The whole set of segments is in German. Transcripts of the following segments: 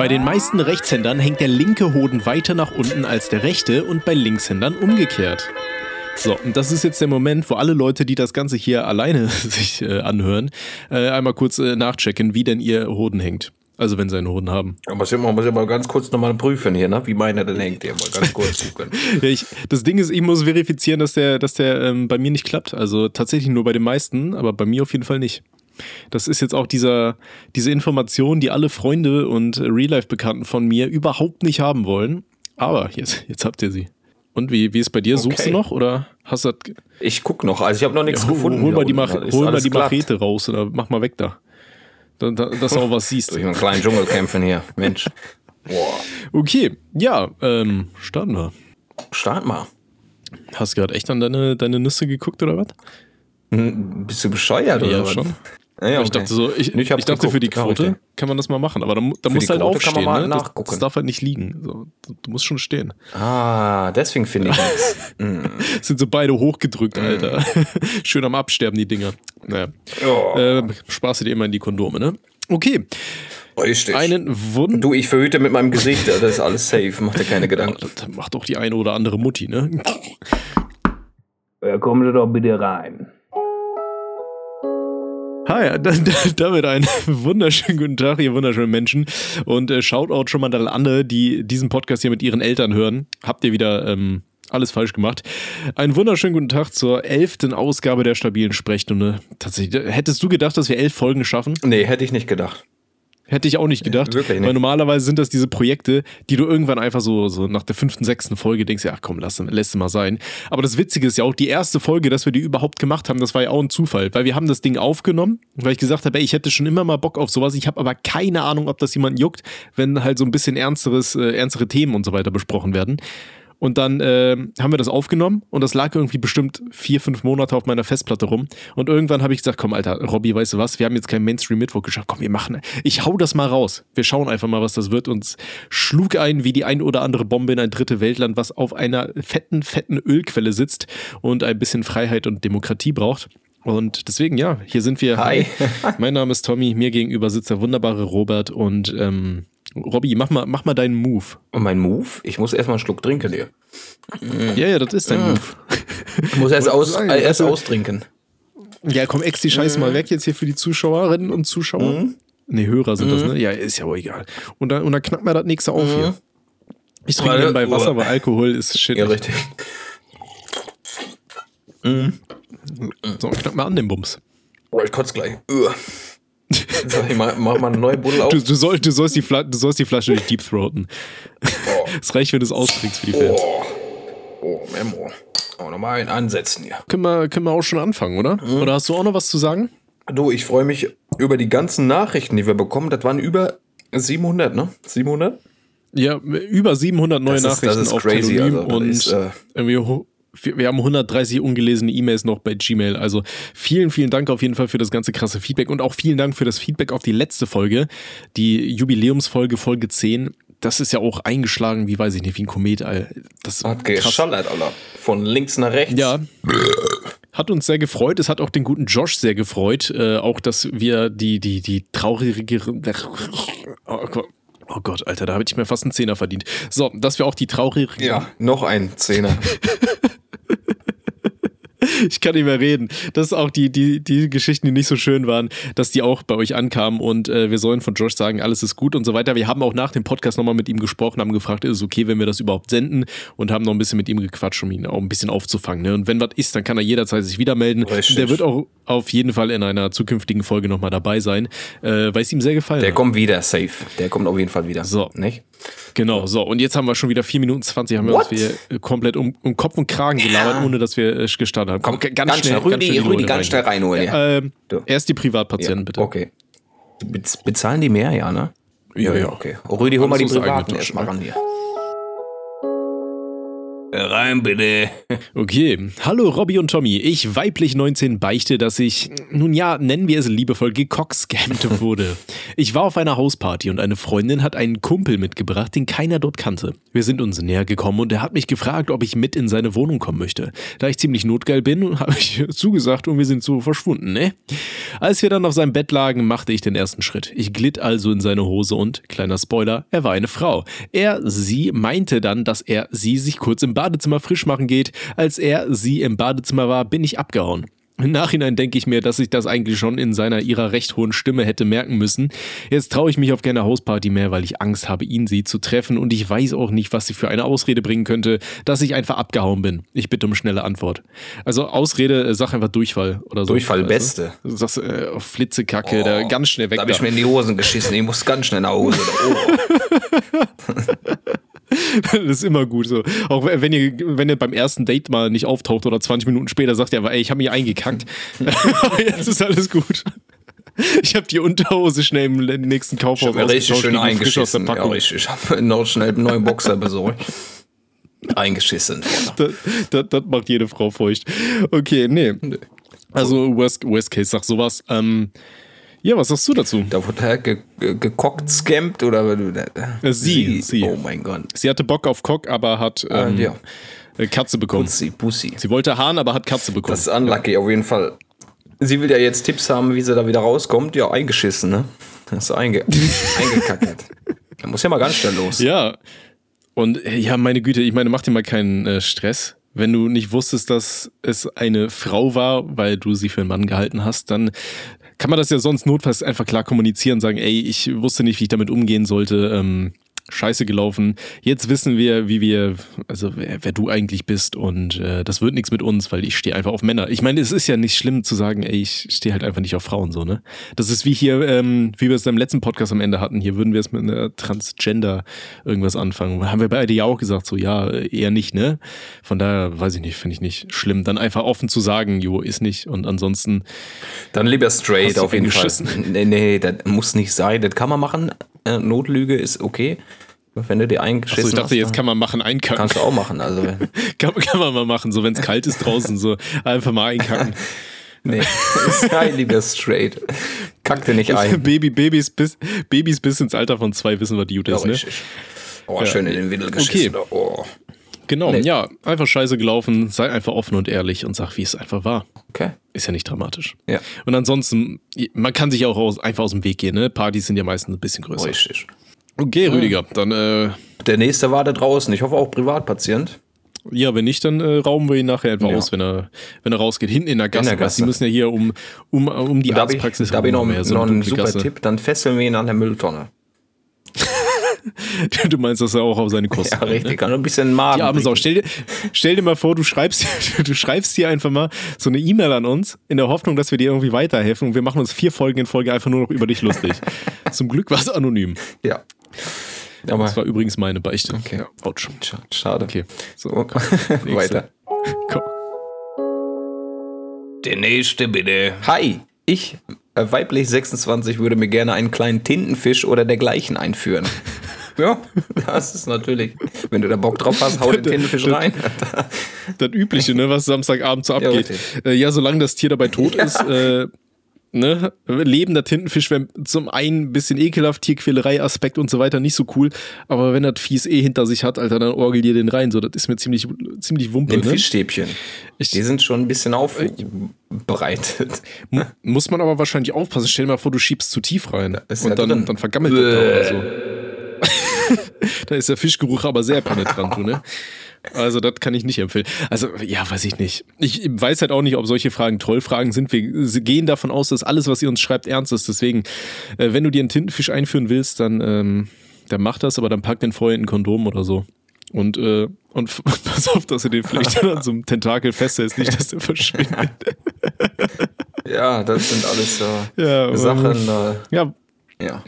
Bei den meisten Rechtshändern hängt der linke Hoden weiter nach unten als der rechte und bei Linkshändern umgekehrt. So, und das ist jetzt der Moment, wo alle Leute, die das Ganze hier alleine sich äh, anhören, äh, einmal kurz äh, nachchecken, wie denn ihr Hoden hängt. Also wenn sie einen Hoden haben. Da muss ich mal, muss ich mal ganz kurz nochmal prüfen hier, ne? wie meiner denn hängt. Hier mal ganz kurz gucken. ja, ich, das Ding ist, ich muss verifizieren, dass der, dass der ähm, bei mir nicht klappt. Also tatsächlich nur bei den meisten, aber bei mir auf jeden Fall nicht. Das ist jetzt auch dieser, diese Information, die alle Freunde und Real-Life-Bekannten von mir überhaupt nicht haben wollen. Aber jetzt, jetzt habt ihr sie. Und wie, wie ist bei dir? Okay. Suchst du noch oder hast du das? Ich guck noch, also ich habe noch nichts ja, gefunden. Hol mal die, Mach hol mal die Machete raus oder mach mal weg da. da, da dass du auch was siehst. Durch einen kleinen Dschungel kämpfen hier, Mensch. Boah. Okay, ja, ähm, starten wir. Start mal. Hast du gerade echt an deine, deine Nüsse geguckt oder was? Hm, bist du bescheuert oder ja, was? schon. Ja, okay. Ich dachte so, ich, ich, ich dachte für die Quote kann man das mal machen, aber da, da muss halt aufstehen. Kann man mal ne? nachgucken. Das, das, darf halt nicht liegen. So, du musst schon stehen. Ah, deswegen finde ich das. mm. Sind so beide hochgedrückt, mm. Alter. Schön am Absterben, die Dinger. Naja. Oh. Äh, Spaß dir immer in die Kondome, ne? Okay. Richtig. Einen Wund du, ich verhüte mit meinem Gesicht, das ist alles safe, mach dir keine Gedanken. Macht doch die eine oder andere Mutti, ne? Ja, Sie doch bitte rein. Hi, damit einen wunderschönen guten Tag, ihr wunderschönen Menschen. Und äh, Shoutout schon mal an alle, die diesen Podcast hier mit ihren Eltern hören. Habt ihr wieder ähm, alles falsch gemacht. Einen wunderschönen guten Tag zur elften Ausgabe der stabilen Sprechstunde. Tatsächlich, hättest du gedacht, dass wir elf Folgen schaffen? Nee, hätte ich nicht gedacht. Hätte ich auch nicht gedacht. Wirklich nicht. Weil normalerweise sind das diese Projekte, die du irgendwann einfach so, so nach der fünften, sechsten Folge denkst, ja komm, lass, es mal sein. Aber das Witzige ist ja auch, die erste Folge, dass wir die überhaupt gemacht haben, das war ja auch ein Zufall. Weil wir haben das Ding aufgenommen, weil ich gesagt habe, ey, ich hätte schon immer mal Bock auf sowas. Ich habe aber keine Ahnung, ob das jemanden juckt, wenn halt so ein bisschen ernsteres, äh, ernstere Themen und so weiter besprochen werden. Und dann äh, haben wir das aufgenommen und das lag irgendwie bestimmt vier, fünf Monate auf meiner Festplatte rum. Und irgendwann habe ich gesagt, komm, Alter, Robby, weißt du was? Wir haben jetzt kein Mainstream-Mittwoch geschafft. Komm, wir machen. Ich hau das mal raus. Wir schauen einfach mal, was das wird. Und schlug ein wie die ein oder andere Bombe in ein dritte Weltland, was auf einer fetten, fetten Ölquelle sitzt und ein bisschen Freiheit und Demokratie braucht. Und deswegen, ja, hier sind wir. Hi. mein Name ist Tommy, mir gegenüber sitzt der wunderbare Robert und ähm, Robby, mach mal, mach mal deinen Move. Und mein Move? Ich muss erstmal einen Schluck trinken hier. Ja, ja, das ist dein Move. Ich muss erst, aus, äh, erst austrinken. Ja, komm, ex die Scheiße mal weg jetzt hier für die Zuschauerinnen und Zuschauer. Mhm. Ne, Hörer sind das, ne? Ja, ist ja wohl egal. Und dann, und dann knackt man das nächste auf hier. Ich trinke nebenbei Wasser, weil Alkohol ist shit. Ja, richtig. Mhm. So, knack mal an den Bums. Boah, ich kotze gleich. Uah. Sag ich mal, mach mal eine neue Buddel auf. Du, du, soll, du, sollst die du sollst die Flasche nicht deep throaten. Oh. Es reicht, wenn du es austrinkst für die Fans. Oh, oh Memo. Oh, nochmal einen ansetzen hier. Können wir, können wir auch schon anfangen, oder? Mhm. Oder hast du auch noch was zu sagen? Du, ich freue mich über die ganzen Nachrichten, die wir bekommen. Das waren über 700, ne? 700? Ja, über 700 neue das Nachrichten ist, das ist auf crazy, also, und ist, äh, irgendwie wir haben 130 ungelesene E-Mails noch bei Gmail. Also vielen, vielen Dank auf jeden Fall für das ganze krasse Feedback und auch vielen Dank für das Feedback auf die letzte Folge, die Jubiläumsfolge, Folge 10. Das ist ja auch eingeschlagen, wie weiß ich nicht, wie ein Komet. Das hat geschallert, Alter. Von links nach rechts. Ja. Hat uns sehr gefreut. Es hat auch den guten Josh sehr gefreut. Äh, auch, dass wir die, die, die traurige. Oh Gott. Oh Gott, Alter, da habe ich mir fast einen Zehner verdient. So, dass wir auch die traurige. Ja, noch ein Zehner. ich kann nicht mehr reden. Das ist auch die, die, die Geschichten, die nicht so schön waren, dass die auch bei euch ankamen und äh, wir sollen von Josh sagen, alles ist gut und so weiter. Wir haben auch nach dem Podcast nochmal mit ihm gesprochen, haben gefragt, ist es okay, wenn wir das überhaupt senden und haben noch ein bisschen mit ihm gequatscht, um ihn auch ein bisschen aufzufangen. Ne? Und wenn was ist, dann kann er jederzeit sich wieder melden. Richtig. Der wird auch auf jeden Fall in einer zukünftigen Folge nochmal dabei sein, äh, weil es ihm sehr gefallen Der hat. Der kommt wieder, safe. Der kommt auf jeden Fall wieder. So. Nicht? Genau, so. Und jetzt haben wir schon wieder 4 Minuten 20, haben wir What? uns hier komplett um, um Kopf und Kragen gelabert, ja. ohne dass wir äh, gestartet haben. Komm, ganz, ganz schnell, Rüdi, ganz schnell, Rüdi, ganz schnell reinholen. Ja. Ähm, erst die Privatpatienten, ja. bitte. Okay. Bezahlen die mehr, ja, ne? Ja, ja. Okay. Rüdi, hol mal die Privaten erstmal ran hier. Rein bitte. Okay. Hallo Robby und Tommy. Ich, weiblich 19, beichte, dass ich, nun ja, nennen wir es liebevoll, gecockscammt wurde. Ich war auf einer Hausparty und eine Freundin hat einen Kumpel mitgebracht, den keiner dort kannte. Wir sind uns näher gekommen und er hat mich gefragt, ob ich mit in seine Wohnung kommen möchte. Da ich ziemlich notgeil bin, habe ich zugesagt und wir sind so verschwunden, ne? Als wir dann auf seinem Bett lagen, machte ich den ersten Schritt. Ich glitt also in seine Hose und, kleiner Spoiler, er war eine Frau. Er, sie meinte dann, dass er sie sich kurz im Badezimmer frisch machen geht. Als er sie im Badezimmer war, bin ich abgehauen. Im Nachhinein denke ich mir, dass ich das eigentlich schon in seiner ihrer recht hohen Stimme hätte merken müssen. Jetzt traue ich mich auf keine Hausparty mehr, weil ich Angst habe, ihn sie zu treffen und ich weiß auch nicht, was sie für eine Ausrede bringen könnte, dass ich einfach abgehauen bin. Ich bitte um schnelle Antwort. Also Ausrede, äh, sag einfach Durchfall oder so. Durchfall beste. Du sagst äh, Flitzekacke, oh, da ganz schnell weg. Da habe ich mir in die Hosen geschissen, ich muss ganz schnell nach Hause. Oh. das ist immer gut so. Auch wenn ihr, wenn ihr beim ersten Date mal nicht auftaucht oder 20 Minuten später sagt ihr aber, ey, ich habe mich eingekackt. Jetzt ist alles gut. Ich habe die Unterhose schnell im nächsten Kaufhaus ich richtig schön eingeschissen. Ja, ich, ich habe noch schnell einen neuen Boxer besorgt. Eingeschissen. Das, das, das, macht jede Frau feucht. Okay, nee. Also Worst, Worst Case, sag sowas. Ähm, ja, was sagst du dazu? Da wurde er ge gekockt, scampt oder äh, sie, sie, Oh mein Gott. Sie hatte Bock auf Cock, aber hat ah, ähm, ja. Äh, Katze bekommen. Pussy, Pussy. Sie wollte Hahn, aber hat Katze bekommen. Das ist unlucky auf jeden Fall. Sie will ja jetzt Tipps haben, wie sie da wieder rauskommt. Ja, eingeschissen, ne? Das ist einge eingekackt. Da muss ja mal ganz schnell los. Ja. Und äh, ja, meine Güte, ich meine, mach dir mal keinen äh, Stress. Wenn du nicht wusstest, dass es eine Frau war, weil du sie für einen Mann gehalten hast, dann kann man das ja sonst notfalls einfach klar kommunizieren, sagen, ey, ich wusste nicht, wie ich damit umgehen sollte. Ähm, scheiße gelaufen. Jetzt wissen wir, wie wir, also wer, wer du eigentlich bist und äh, das wird nichts mit uns, weil ich stehe einfach auf Männer. Ich meine, es ist ja nicht schlimm zu sagen, ey, ich stehe halt einfach nicht auf Frauen so, ne? Das ist wie hier, ähm, wie wir es im letzten Podcast am Ende hatten. Hier würden wir es mit einer Transgender irgendwas anfangen. Haben wir beide ja auch gesagt, so ja, eher nicht, ne? Von daher, weiß ich nicht, finde ich nicht schlimm. Dann einfach offen zu sagen, jo, ist nicht und ansonsten. Dann lieber straight auf jeden Fall. Nee, nee, das muss nicht sein. Das kann man machen. Äh, Notlüge ist okay. Wenn du dir eingeschissen Achso, ich dachte, hast, jetzt kann man machen, einkacken. Kannst du auch machen. Also kann, kann man mal machen, so wenn es kalt ist draußen, so einfach mal einkacken. Nee, sei lieber straight. Kack dir nicht ein. Baby, Babys, bis, Babys bis ins Alter von zwei wissen, was die Jute ist, ne? Oh, ja. schön in den Windel geschissen. Okay. Oh. Genau, nee. ja, einfach scheiße gelaufen, sei einfach offen und ehrlich und sag, wie es einfach war. Okay. Ist ja nicht dramatisch. Ja. Und ansonsten, man kann sich auch aus, einfach aus dem Weg gehen, ne? Partys sind ja meistens ein bisschen größer. Richtig. Okay, Rüdiger, dann. Äh, Der nächste war da draußen. Ich hoffe auch Privatpatient. Ja, wenn nicht, dann äh, rauben wir ihn nachher einfach ja. aus, wenn er, wenn er rausgeht. Hinten in der Gasse. In der Gasse. Sie müssen ja hier um, um, um die Arztpraxis Da habe ich, ich noch, so noch einen super Gasse. Tipp. Dann fesseln wir ihn an der Mülltonne. du meinst, dass er auch auf seine Kosten Ja, richtig. Ne? Ein bisschen Magen. Ja, aber so, stell dir, stell dir mal vor, du schreibst, du schreibst hier einfach mal so eine E-Mail an uns, in der Hoffnung, dass wir dir irgendwie weiterhelfen und wir machen uns vier Folgen in Folge einfach nur noch über dich lustig. Zum Glück war es anonym. Ja. Aber das war übrigens meine Beichte. Okay. Ja. Schade. Okay. So, weiter. Komm. Der nächste bitte. Hi, ich, äh, weiblich 26, würde mir gerne einen kleinen Tintenfisch oder dergleichen einführen. Ja, das ist natürlich. Wenn du da Bock drauf hast, hau den Tintenfisch rein. Das Übliche, ne, was Samstagabend so abgeht. Ja, äh, ja solange das Tier dabei tot ja. ist, äh, ne, lebender Tintenfisch wäre zum einen ein bisschen ekelhaft, Tierquälerei-Aspekt und so weiter nicht so cool, aber wenn das Fies eh hinter sich hat, Alter, dann orgel dir den rein, so, das ist mir ziemlich, ziemlich wumpe. Den ne? Fischstäbchen. Ich, die sind schon ein bisschen aufbereitet. Muss man aber wahrscheinlich aufpassen. Stell dir mal vor, du schiebst zu tief rein und dann, dann vergammelt das da oder so. da ist der Fischgeruch aber sehr penetrant, du, ne? Also, das kann ich nicht empfehlen. Also, ja, weiß ich nicht. Ich weiß halt auch nicht, ob solche Fragen Trollfragen sind. Wir gehen davon aus, dass alles, was ihr uns schreibt, ernst ist. Deswegen, äh, wenn du dir einen Tintenfisch einführen willst, dann, ähm, dann mach das, aber dann pack den vorher in ein Kondom oder so. Und, äh, und pass auf, dass du den vielleicht dann an so einem Tentakel festhältst, nicht, dass der verschwindet. Ja, das sind alles äh, ja, Sachen. Äh, ja, ja.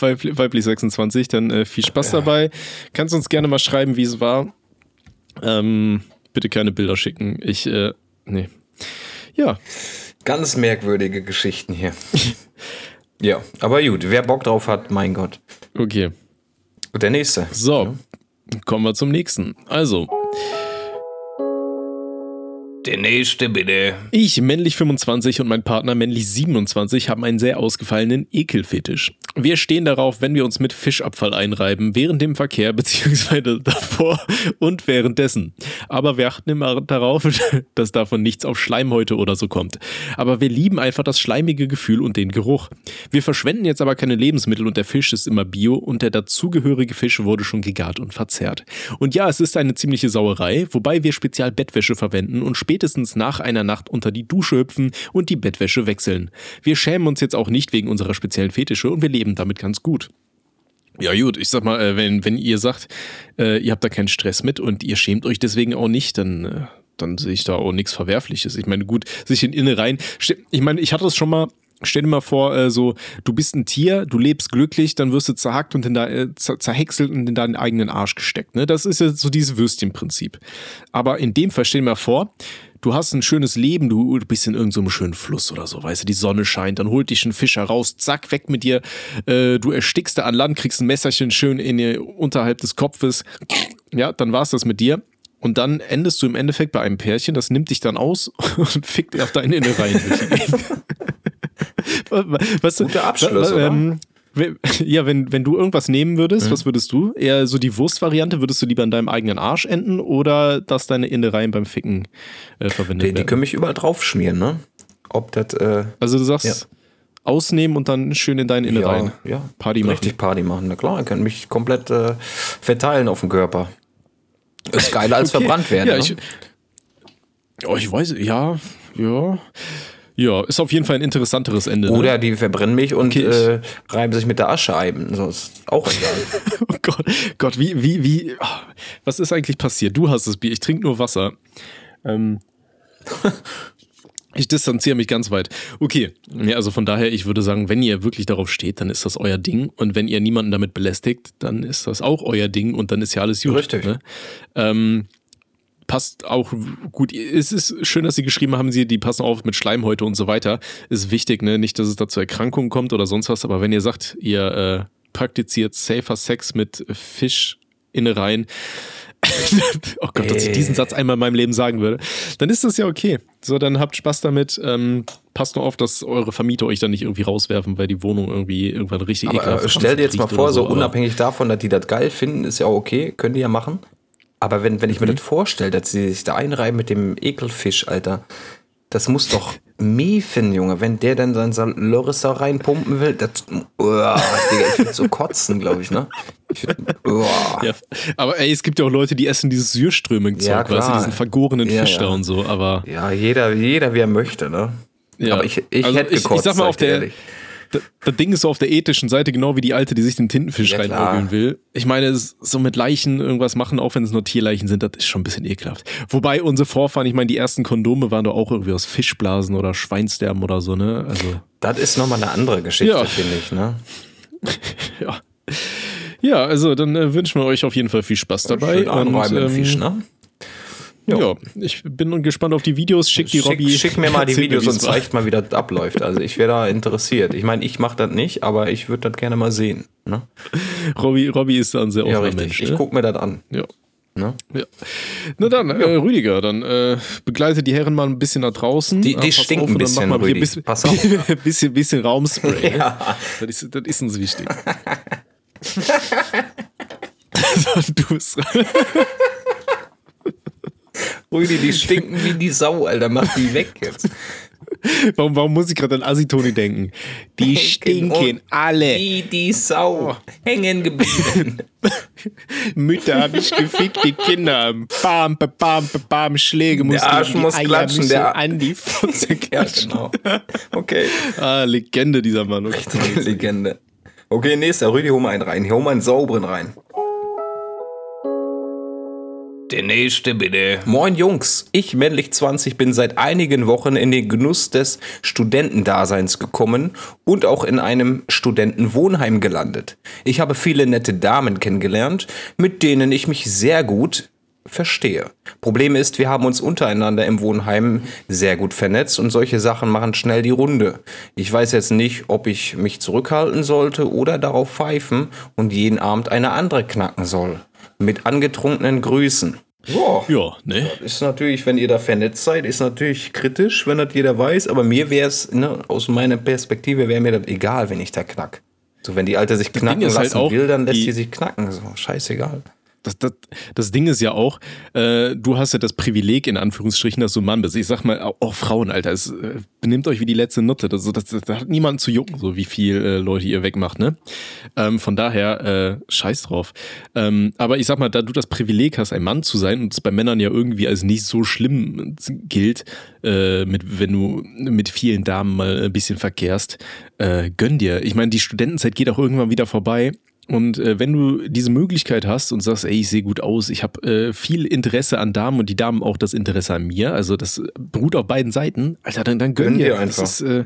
Weiblich 26, dann äh, viel Spaß dabei. Kannst uns gerne mal schreiben, wie es war. Ähm, bitte keine Bilder schicken. Ich, äh, nee. Ja. Ganz merkwürdige Geschichten hier. ja, aber gut, wer Bock drauf hat, mein Gott. Okay. Und der nächste. So, kommen wir zum nächsten. Also, Der nächste bitte. Ich, männlich 25 und mein Partner, männlich 27, haben einen sehr ausgefallenen Ekelfetisch. Wir stehen darauf, wenn wir uns mit Fischabfall einreiben, während dem Verkehr bzw. davor und währenddessen. Aber wir achten immer darauf, dass davon nichts auf Schleimhäute oder so kommt. Aber wir lieben einfach das schleimige Gefühl und den Geruch. Wir verschwenden jetzt aber keine Lebensmittel und der Fisch ist immer bio und der dazugehörige Fisch wurde schon gegart und verzehrt. Und ja, es ist eine ziemliche Sauerei, wobei wir spezial Bettwäsche verwenden und spätestens nach einer Nacht unter die Dusche hüpfen und die Bettwäsche wechseln. Wir schämen uns jetzt auch nicht wegen unserer speziellen Fetische und wir leben damit ganz gut. Ja, gut, ich sag mal, äh, wenn, wenn ihr sagt, äh, ihr habt da keinen Stress mit und ihr schämt euch deswegen auch nicht, dann, äh, dann sehe ich da auch nichts Verwerfliches. Ich meine, gut, sich in Innereien. Ich meine, ich hatte das schon mal Stell dir mal vor, äh, so, du bist ein Tier, du lebst glücklich, dann wirst du zerhackt und in da, äh, zerhäckselt und in deinen eigenen Arsch gesteckt. Ne? Das ist ja so dieses Würstchenprinzip. Aber in dem Fall stell dir mal vor, du hast ein schönes Leben, du, du bist in irgendeinem so schönen Fluss oder so, weißt du, die Sonne scheint, dann holt dich ein Fischer raus, zack, weg mit dir, äh, du erstickst da an Land, kriegst ein Messerchen schön in dir, unterhalb des Kopfes, ja, dann war's das mit dir. Und dann endest du im Endeffekt bei einem Pärchen, das nimmt dich dann aus und fickt dir auf deine Innereien was, Guter Abschluss, was, ähm, ja, wenn, wenn du irgendwas nehmen würdest, mhm. was würdest du? Eher so die Wurstvariante, würdest du lieber in deinem eigenen Arsch enden oder dass deine Innereien beim Ficken äh, verwendet die, werden? Die können mich überall drauf schmieren, ne? Ob das. Äh, also du sagst, ja. ausnehmen und dann schön in deinen Innereien ja, ja. Party machen. Richtig Party machen, na klar, können mich komplett äh, verteilen auf dem Körper. Ist geiler als okay. verbrannt werden. Ja, ne? ich, oh, ich weiß, ja, ja. Ja, ist auf jeden Fall ein interessanteres Ende. Ne? Oder ne? die verbrennen mich und okay, äh, reiben sich mit der Asche ein. So ist auch egal. oh Gott, Gott, wie, wie, wie, oh, was ist eigentlich passiert? Du hast das Bier, ich trinke nur Wasser. Ähm, ich distanziere mich ganz weit. Okay, ja, also von daher, ich würde sagen, wenn ihr wirklich darauf steht, dann ist das euer Ding. Und wenn ihr niemanden damit belästigt, dann ist das auch euer Ding und dann ist ja alles gut. Richtig. Ne? Ähm, passt auch gut. Es ist schön, dass sie geschrieben haben, sie, die passen auf mit Schleimhäute und so weiter. Ist wichtig, ne? Nicht, dass es da zu Erkrankungen kommt oder sonst was, aber wenn ihr sagt, ihr äh, praktiziert safer Sex mit Fischinnereien, oh Gott, dass ich diesen Satz einmal in meinem Leben sagen würde, dann ist das ja okay. So, dann habt Spaß damit. Ähm, passt nur auf, dass eure Vermieter euch dann nicht irgendwie rauswerfen, weil die Wohnung irgendwie irgendwann richtig aber, ekelhaft äh, Stell dir jetzt mal vor, so, so unabhängig davon, dass die das geil finden, ist ja auch okay, können die ja machen. Aber wenn, wenn ich mir mhm. das vorstelle, dass sie sich da einreiben mit dem Ekelfisch, Alter, das muss doch miefen, Junge. Wenn der dann sein Lörresser reinpumpen will, das, oh, Digga, ich würde so kotzen, glaube ich, ne? Ich würd, oh. ja, aber ey, es gibt ja auch Leute, die essen dieses Syrströming-Zeug, ja, weißt du, diesen vergorenen ja, Fisch ja. da und so, aber. Ja, jeder, jeder wie er möchte, ne? Ja. Aber ich, ich also hätte ich, ich sag mal, auf der, ehrlich das Ding ist so auf der ethischen Seite genau wie die Alte, die sich den Tintenfisch ja, reinmogeln will. Ich meine, so mit Leichen irgendwas machen, auch wenn es nur Tierleichen sind, das ist schon ein bisschen ekelhaft. Wobei unsere Vorfahren, ich meine, die ersten Kondome waren doch auch irgendwie aus Fischblasen oder Schweinsterben oder so, ne? Also. Das ist nochmal eine andere Geschichte, ja. finde ich, ne? ja. Ja, also dann äh, wünschen wir euch auf jeden Fall viel Spaß dabei. Schön und, ähm, Fisch, ne? Ja. ja. ich bin gespannt auf die Videos. Schick die Robby. Schick mir mal die Videos und zeigt mal, wie das abläuft. Also ich wäre da interessiert. Ich meine, ich mache das nicht, aber ich würde das gerne mal sehen. Ne? Robby, Robby ist da ein sehr offener ja, Mensch. Ich ne? gucke mir das an. Ja. Ne? Ja. Na dann, ja. äh, Rüdiger, dann äh, begleite die Herren mal ein bisschen nach draußen. Die, die stinken auf, ein bisschen, mal Rüdi. Bisschen, Pass auf. bisschen, bisschen Raumspray. Ja. Das, ist, das ist uns wichtig. du bist Rüdi, die stinken wie die Sau, Alter. Mach die weg jetzt. Warum, warum muss ich gerade an Asitoni denken? Die stinken alle. Wie die Sau. Oh. Hängen geblieben. Mütter habe ich gefickt, die Kinder. Bam, bam, bam, Schläge. Der Arsch muss Eier klatschen. Der an die Fotze klatschen. Ja, genau. Okay. Ah, Legende dieser Mann. Okay. Richtige Legende. Okay, nächster. Rüdi, hol mal einen rein. Hol mal einen sauberen rein. Der nächste bitte. Moin Jungs, ich männlich 20 bin seit einigen Wochen in den Genuss des Studentendaseins gekommen und auch in einem Studentenwohnheim gelandet. Ich habe viele nette Damen kennengelernt, mit denen ich mich sehr gut verstehe. Problem ist, wir haben uns untereinander im Wohnheim sehr gut vernetzt und solche Sachen machen schnell die Runde. Ich weiß jetzt nicht, ob ich mich zurückhalten sollte oder darauf pfeifen und jeden Abend eine andere knacken soll. Mit angetrunkenen Grüßen. Boah, ja, ne? Das ist natürlich, wenn ihr da vernetzt seid, ist natürlich kritisch, wenn das jeder weiß. Aber mir wäre es, ne, aus meiner Perspektive wäre mir das egal, wenn ich da knack. So, wenn die Alte sich knacken halt lassen halt will, dann lässt sie sich knacken. So, scheißegal das, das, das Ding ist ja auch, äh, du hast ja das Privileg, in Anführungsstrichen, dass du Mann bist. Ich sag mal, auch, auch Frauen, Alter, es äh, benimmt euch wie die letzte Nutte. Das, das, das, das hat niemanden zu jucken, so wie viel äh, Leute ihr wegmacht, ne? Ähm, von daher, äh, scheiß drauf. Ähm, aber ich sag mal, da du das Privileg hast, ein Mann zu sein und es bei Männern ja irgendwie als nicht so schlimm gilt, äh, mit, wenn du mit vielen Damen mal ein bisschen verkehrst, äh, gönn dir. Ich meine, die Studentenzeit geht auch irgendwann wieder vorbei. Und äh, wenn du diese Möglichkeit hast und sagst, ey, ich sehe gut aus, ich habe äh, viel Interesse an Damen und die Damen auch das Interesse an mir, also das beruht auf beiden Seiten, Alter, dann, dann gönn, gönn dir einfach. Das ist, äh,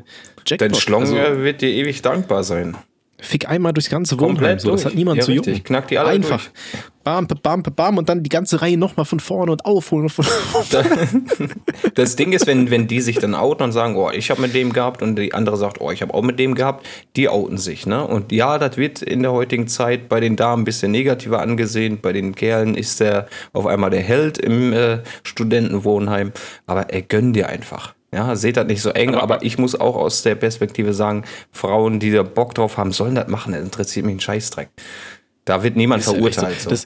Dein Schlong also, wird dir ewig dankbar sein. Fick einmal durchs ganze Wohnheim. So. Das hat niemand ja, zu jucken. Knack die alle Einfach. Durch. Bam, bam, bam und dann die ganze Reihe nochmal von vorne und aufholen. von das Ding ist, wenn, wenn die sich dann outen und sagen, oh, ich habe mit dem gehabt und die andere sagt, oh, ich habe auch mit dem gehabt, die outen sich. Ne? Und ja, das wird in der heutigen Zeit bei den Damen ein bisschen negativer angesehen. Bei den Kerlen ist der auf einmal der Held im äh, Studentenwohnheim. Aber er gönn dir einfach. Ja, seht das nicht so eng, aber, aber, ich muss auch aus der Perspektive sagen, Frauen, die da Bock drauf haben, sollen das machen. Das interessiert mich ein Scheißdreck. Da wird niemand verurteilt. So. Das,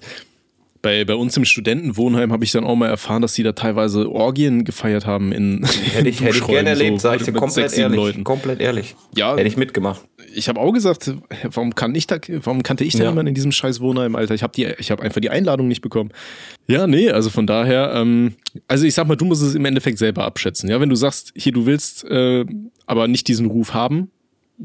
bei, bei uns im Studentenwohnheim habe ich dann auch mal erfahren, dass sie da teilweise Orgien gefeiert haben in Hätte ich, hätte ich gerne erlebt, so, sag ich dir komplett ehrlich. Leuten. Komplett ehrlich. Ja. Hätte ich mitgemacht. Ich habe auch gesagt, warum kann ich da, warum kannte ich da ja. jemanden in diesem scheiß Wohnheim, Alter? Ich habe die, ich habe einfach die Einladung nicht bekommen. Ja, nee, also von daher, ähm, also ich sag mal, du musst es im Endeffekt selber abschätzen. Ja, wenn du sagst, hier, du willst äh, aber nicht diesen Ruf haben,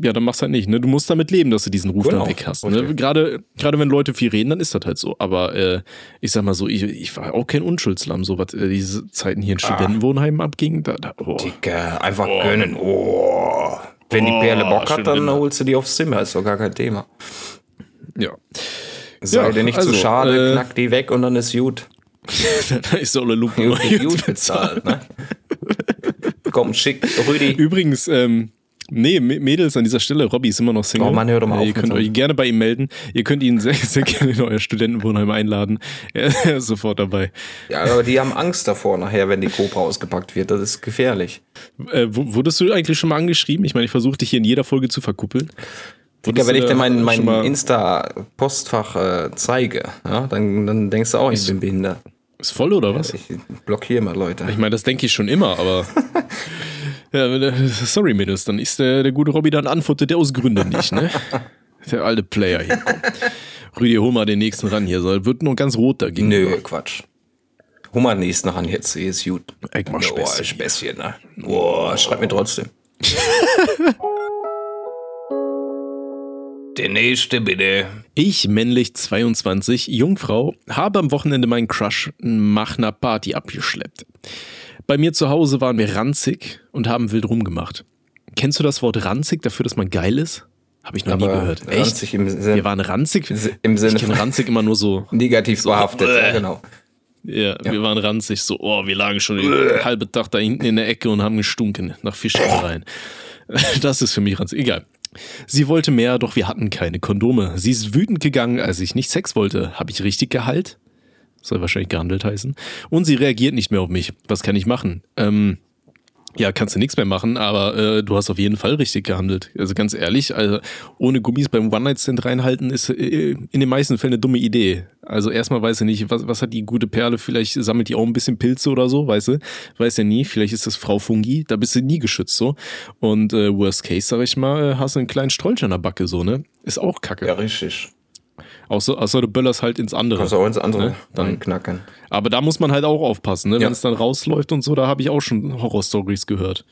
ja, dann machst du halt nicht. Ne? Du musst damit leben, dass du diesen Ruf genau. dann weg hast. Ne? Gerade, gerade wenn Leute viel reden, dann ist das halt so. Aber äh, ich sag mal so, ich, ich war auch kein Unschuldslamm, so was äh, diese Zeiten hier in ah. Studentenwohnheimen abging. Da, da, oh. Dicker, einfach oh. gönnen. Oh. Wenn die Perle oh, Bock hat, dann holst du die aufs Zimmer, ist doch gar kein Thema. Ja. Sei ja, dir nicht also, zu schade, äh, knack die weg und dann ist gut. da ist so eine Lupe gut, gut bezahlt, ne? Komm, schick, Rüdi. Übrigens, ähm, Nee, Mädels an dieser Stelle, Robby ist immer noch Single. Oh Mann, hör doch mal auf. Ihr könnt euch gerne bei ihm melden. Ihr könnt ihn sehr, sehr gerne in euer Studentenwohnheim einladen. Er ist sofort dabei. Ja, aber die haben Angst davor nachher, wenn die Cobra ausgepackt wird. Das ist gefährlich. Äh, wurdest du eigentlich schon mal angeschrieben? Ich meine, ich versuche dich hier in jeder Folge zu verkuppeln. Digga, wenn ich dir mein, mein Insta-Postfach äh, zeige, ja, dann, dann denkst du auch, ich bin behindert. Ist voll oder was? Ich blockiere mal Leute. Ich meine, das denke ich schon immer, aber. Ja, sorry, Mädels, dann ist der, der gute Robby dann antwortet der aus Gründen nicht, ne? Der alte Player hier. Komm. Rüdi, hol mal den nächsten ran hier. So, wird noch ganz rot dagegen. Nö, Quatsch. Hol mal den nächsten ran jetzt. Hier ist gut. Ich mach Späßchen. Oh, Späßchen, ne? Boah, schreib mir trotzdem. Der nächste bitte. Ich, männlich 22, Jungfrau, habe am Wochenende meinen Crush nach einer Party abgeschleppt. Bei mir zu Hause waren wir ranzig und haben wild rumgemacht. Kennst du das Wort ranzig dafür, dass man geil ist? Habe ich noch Aber nie gehört. Echt? Wir waren ranzig. Im Sinne ich kenne ranzig immer nur so. Negativ so, behaftet, ja, genau. Ja, ja, wir waren ranzig, so, oh, wir lagen schon den halben Tag da hinten in der Ecke und haben gestunken nach Fischreihen. Das ist für mich ranzig. Egal. Sie wollte mehr, doch wir hatten keine Kondome. Sie ist wütend gegangen, als ich nicht Sex wollte. Habe ich richtig gehalt? Soll wahrscheinlich gehandelt heißen. Und sie reagiert nicht mehr auf mich. Was kann ich machen? Ähm, ja, kannst du nichts mehr machen, aber äh, du hast auf jeden Fall richtig gehandelt. Also ganz ehrlich, also ohne Gummis beim One-Night-Stand reinhalten ist äh, in den meisten Fällen eine dumme Idee. Also erstmal weiß er nicht, was, was hat die gute Perle, vielleicht sammelt die auch ein bisschen Pilze oder so, weißt du? Weiß ja nie, vielleicht ist das Frau Fungi, da bist du nie geschützt so. Und äh, worst case, sag ich mal, äh, hast du einen kleinen Strolch an der Backe so, ne? Ist auch kacke. Ja, richtig. Außer, außer du böllerst halt ins andere. Kannst auch ins andere ne? dann knacken. Aber da muss man halt auch aufpassen, ne? wenn es dann rausläuft und so, da habe ich auch schon Horrorstories gehört.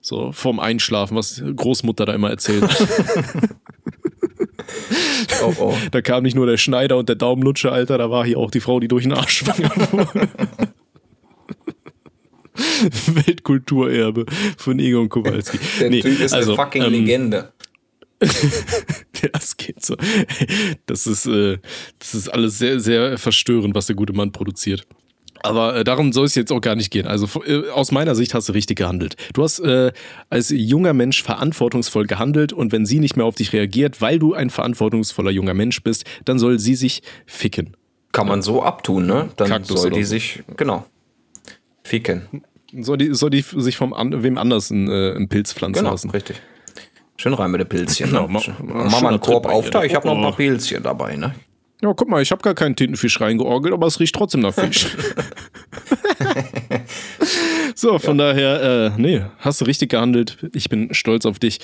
So vorm Einschlafen, was Großmutter da immer erzählt. oh, oh. Da kam nicht nur der Schneider und der Daumenlutscher, Alter, da war hier auch die Frau, die durch den Arsch schwanger wurde. Weltkulturerbe von Egon Kowalski. Der nee, Typ ist also, eine fucking ähm, Legende. das geht so. Das ist, äh, das ist alles sehr, sehr verstörend, was der gute Mann produziert. Aber äh, darum soll es jetzt auch gar nicht gehen. Also äh, aus meiner Sicht hast du richtig gehandelt. Du hast äh, als junger Mensch verantwortungsvoll gehandelt und wenn sie nicht mehr auf dich reagiert, weil du ein verantwortungsvoller junger Mensch bist, dann soll sie sich ficken. Kann man so abtun, ne? Dann Kaktus soll die so. sich, genau, ficken. Soll die, soll die sich vom an, wem anders einen, äh, einen Pilz pflanzen genau, lassen. richtig. Schön rein mit den Pilzchen. Ne? Genau, mach mal einen Korb auf da, ich habe noch ein paar Pilzchen dabei, ne? Ja, guck mal, ich habe gar keinen Tintenfisch reingeorgelt, aber es riecht trotzdem nach Fisch. so, von ja. daher, äh, nee, hast du richtig gehandelt. Ich bin stolz auf dich.